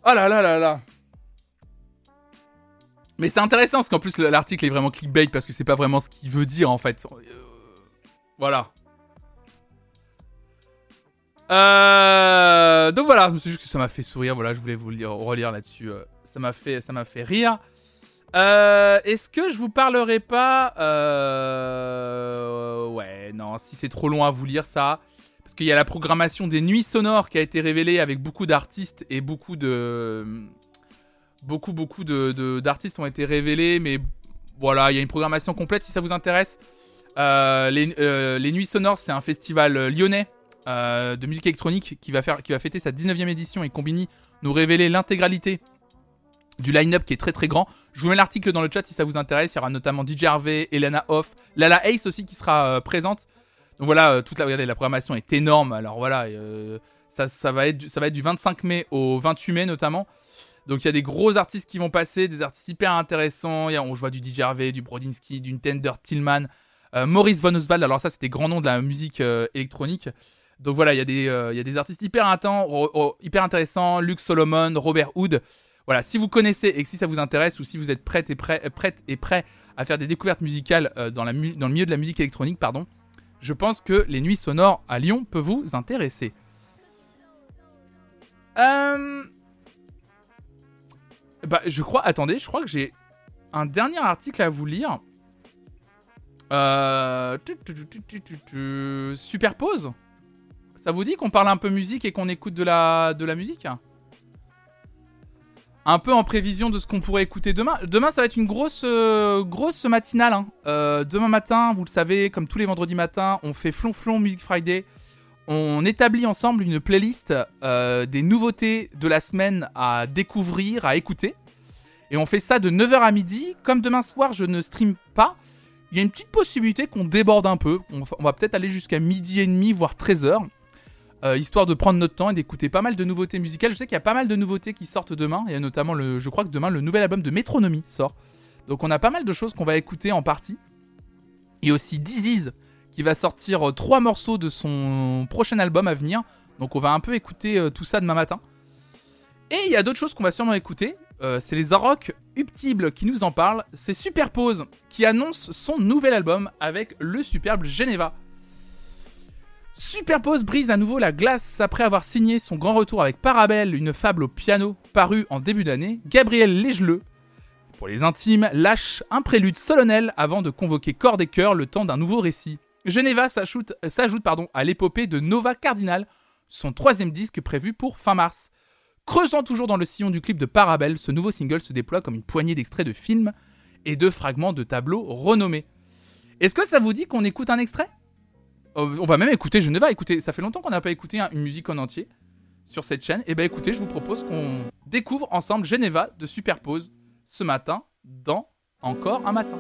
Oh là là là là Mais c'est intéressant parce qu'en plus l'article est vraiment clickbait parce que c'est pas vraiment ce qu'il veut dire en fait. Voilà. Euh, donc voilà, c'est juste que ça m'a fait sourire. Voilà, je voulais vous le relire là-dessus. euh, ça m'a fait, ça m'a fait rire. Euh, Est-ce que je vous parlerai pas. Ouais, non, si c'est trop long à vous lire ça, parce qu'il y a la programmation des nuits sonores qui a été révélée avec beaucoup d'artistes et beaucoup de, beaucoup beaucoup de de- d'artistes ont été révélés, mais voilà, il y a une programmation complète si ça vous intéresse. Les, nuits sonores, c'est un festival lyonnais euh, de musique électronique qui va faire, qui va fêter sa 19e édition et Combini nous révéler l'intégralité du line-up qui est très très grand. Je vous mets l'article dans le chat si ça vous intéresse. Il y aura notamment DJ Elena Hoff, Lala Ace aussi qui sera euh, présente. Donc voilà, euh, toute la, programmation est énorme. Alors voilà, ça, va être, du- ça va être du 25 mai au 28 mai notamment. Donc il y a des gros artistes qui vont passer, des artistes hyper intéressants. On, je vois du DJ du Brodinski, du Tender Tillman, Maurice Von Oswald. Alors ça, c'était grand nom de la musique électronique. Donc voilà, il y, a des, euh, artistes hyper, intenses, ro- ro- hyper intéressants. Luke Solomon, Robert Hood. Voilà, si vous connaissez et que si ça vous intéresse ou si vous êtes prête et prêt, prête et prêt à faire des découvertes musicales euh, dans, le milieu de la musique électronique, pardon, je pense que les nuits sonores à Lyon peuvent vous intéresser. Euh... Bah, je crois. Attendez, je crois que j'ai un dernier article à vous lire. Euh... Superpose Ça vous dit qu'on parle un peu musique et qu'on écoute de la, musique? Un peu en prévision de ce qu'on pourrait écouter demain. Demain, ça va être une grosse, euh, grosse matinale. hein. Euh, demain matin, vous le savez, comme tous les vendredis matins, on fait Flonflon Music Friday. On établit ensemble une playlist euh, des nouveautés de la semaine à découvrir, à écouter. Et on fait ça de 9h à midi. Comme demain soir, je ne stream pas, il y a une petite possibilité qu'on déborde un peu. On, va- on va peut-être aller jusqu'à midi et demi, voire 13h. Euh, histoire de prendre notre temps et d'écouter pas mal de nouveautés musicales. Je sais qu'il y a pas mal de nouveautés qui sortent demain. Il y a notamment, le, je crois que demain, le nouvel album de Métronomie sort. Donc on a pas mal de choses qu'on va écouter en partie. Il y a aussi Disease qui va sortir euh, trois morceaux de son prochain album à venir. Donc on va un peu écouter euh, tout ça demain matin. Et il y a d'autres choses qu'on va sûrement écouter. C'est les Arocs Uptible qui nous en parlent. C'est Superpose qui annonce son nouvel album avec le superbe Geneva. Superpose brise à nouveau la glace après avoir signé son grand retour avec Parabelle, une fable au piano, paru en début d'année. Gabriel Légeleux, pour les intimes, lâche un prélude solennel avant de convoquer corps et cœur le temps d'un nouveau récit. Geneva s'ajoute s'ajoute, pardon, à l'épopée de Nova Cardinal, son troisième disque prévu pour fin mars. Creusant toujours dans le sillon du clip de Parabelle, ce nouveau single se déploie comme une poignée d'extraits de films et de fragments de tableaux renommés. Est-ce que ça vous dit qu'on écoute un extrait? Euh, On va même écouter Geneva. Écoutez, ça fait longtemps qu'on n'a pas écouté un- une musique en entier sur cette chaîne. Et ben écoutez, je vous propose qu'on découvre ensemble Geneva de Superpose ce matin dans Encore un matin.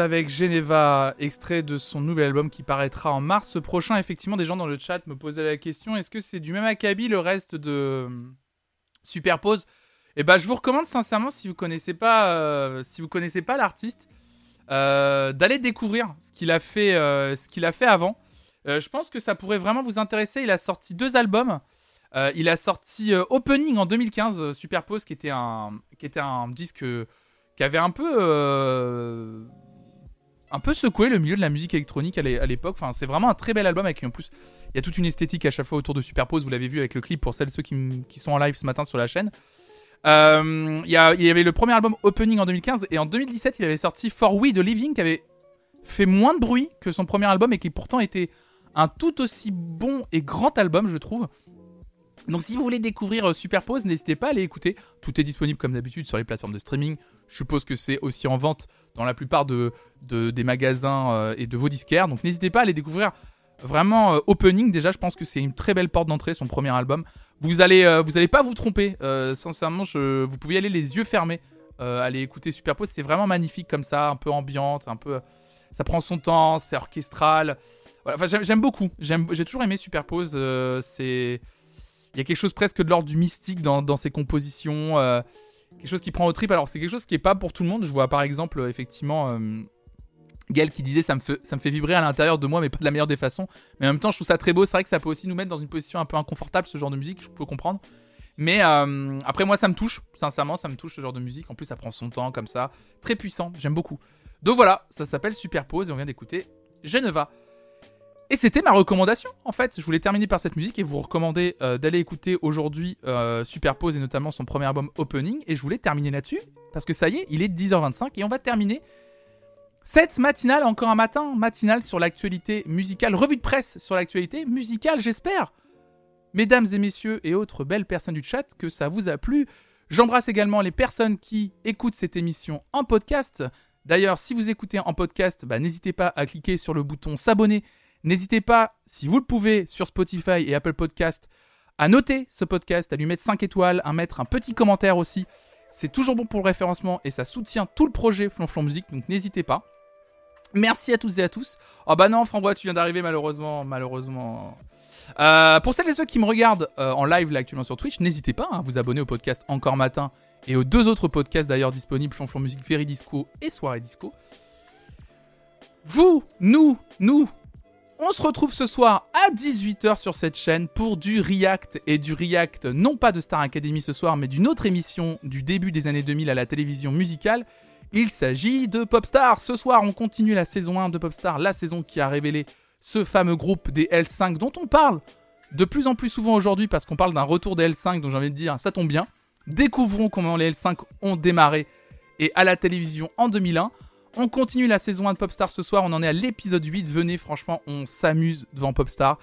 Avec Geneva, extrait de son nouvel album qui paraîtra en mars prochain. Effectivement, des gens dans le chat me posaient la question est-ce que c'est du même acabit le reste de euh, Superpose? Eh ben, je vous recommande sincèrement, si vous connaissez pas, euh, si vous connaissez pas l'artiste, euh, d'aller découvrir ce qu'il a fait, ce qu'il a fait avant. Je pense que ça pourrait vraiment vous intéresser. Il a sorti deux albums. Il a sorti Opening en 2015, euh, Superpose, qui était un, qui était un disque qui avait un peu, un peu secoué le milieu de la musique électronique à l'é- à l'époque. C'est vraiment un très bel album avec en plus, il y a toute une esthétique à chaque fois autour de Superpose. Vous l'avez vu avec le clip pour celles ceux qui, sont en live ce matin sur la chaîne. Euh, il, y a- il y avait le premier album Opening en 2015 et en 2017 il avait sorti For We de Living qui avait fait moins de bruit que son premier album et qui pourtant était un tout aussi bon et grand album je trouve. Donc si vous voulez découvrir euh, Superpose, n'hésitez pas à aller écouter. Tout est disponible comme d'habitude sur les plateformes de streaming. Je suppose que c'est aussi en vente dans la plupart de, de- des magasins euh, et de vos disquaires. Donc n'hésitez pas à aller découvrir vraiment euh, Opening. Déjà, je pense que c'est une très belle porte d'entrée, son premier album. Vous allez, vous allez pas vous tromper. Sincèrement, vous pouvez aller les yeux fermés. Aller écouter Superpose, c'est vraiment magnifique comme ça, un peu ambiante, un peu, ça prend son temps, c'est orchestral. Enfin, j'aime- beaucoup. J'ai toujours aimé Superpose. c'est il y a quelque chose presque de l'ordre du mystique dans, dans ses compositions, euh, quelque chose qui prend au trip. Alors c'est quelque chose qui est pas pour tout le monde. Je vois par exemple euh, effectivement euh, qui disait ça me, fait, ça me fait vibrer à l'intérieur de moi, mais pas de la meilleure des façons. Mais en même temps, je trouve ça très beau. C'est vrai que ça peut aussi nous mettre dans une position un peu inconfortable ce genre de musique. Je peux comprendre. Mais euh, après moi ça me touche. Sincèrement, ça me touche ce genre de musique. En plus, ça prend son temps comme ça, très puissant. J'aime beaucoup. Donc voilà, ça s'appelle Superpose et on vient d'écouter Geneva. Et c'était ma recommandation en fait. Je voulais terminer par cette musique et vous recommander euh, d'aller écouter aujourd'hui euh, Superpose et notamment son premier album Opening. Et je voulais terminer là-dessus parce que ça y est, il est 10h25 et on va terminer cette matinale, encore un matin matinale sur l'actualité musicale, revue de presse sur l'actualité musicale, j'espère. Mesdames et messieurs et autres belles personnes du chat, que ça vous a plu. J'embrasse également les personnes qui écoutent cette émission en podcast. D'ailleurs, si vous écoutez en podcast, bah, n'hésitez pas à cliquer sur le bouton s'abonner N'hésitez pas, si vous le pouvez, sur Spotify et Apple Podcast, à noter ce podcast, à lui mettre 5 étoiles, à mettre un petit commentaire aussi. C'est toujours bon pour le référencement et ça soutient tout le projet Flonflon Musique, donc n'hésitez pas. Merci à toutes et à tous. Oh bah non, Franbois, tu viens d'arriver malheureusement, malheureusement. Euh, pour celles et ceux qui me regardent euh, en live là actuellement sur Twitch, n'hésitez pas hein, à vous abonner au podcast Encore Matin et aux deux autres podcasts d'ailleurs disponibles, Flonflon Musique, Ferry Disco et Soirée Disco. Vous, nous, nous, on se retrouve ce soir à 18h sur cette chaîne pour du React et du React, non pas de Star Academy ce soir, mais d'une autre émission du début des années 2000 à la télévision musicale. Il s'agit de Popstar. Ce soir, on continue la saison 1 de Popstar, la saison qui a révélé ce fameux groupe des L5 dont on parle de plus en plus souvent aujourd'hui parce qu'on parle d'un retour des L5, donc j'ai envie de dire, ça tombe bien. Découvrons comment les L5 ont démarré et à la télévision en 2001. On continue la saison 1 de Popstar ce soir, on en est à l'épisode 8. Venez, franchement, on s'amuse devant Popstar.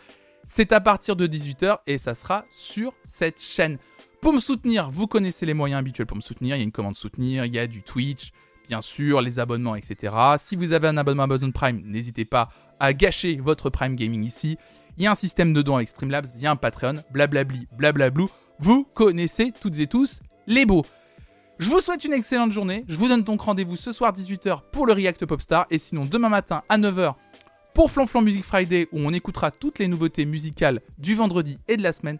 C'est à partir de 18h et ça sera sur cette chaîne. Pour me soutenir, vous connaissez les moyens habituels pour me soutenir. Il y a une commande soutenir, il y a du Twitch, bien sûr, les abonnements, etc. Si vous avez un abonnement Amazon Prime, n'hésitez pas à gâcher votre Prime Gaming ici. Il y a un système de dons avec Streamlabs, il y a un Patreon, blablabli, blablablou. Vous connaissez toutes et tous les beaux. Je vous souhaite une excellente journée. Je vous donne donc rendez-vous ce soir 18h pour le React Popstar et sinon demain matin à 9h pour Flanflan Music Friday où on écoutera toutes les nouveautés musicales du vendredi et de la semaine.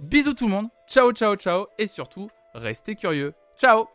Bisous tout le monde. Ciao ciao ciao et surtout restez curieux. Ciao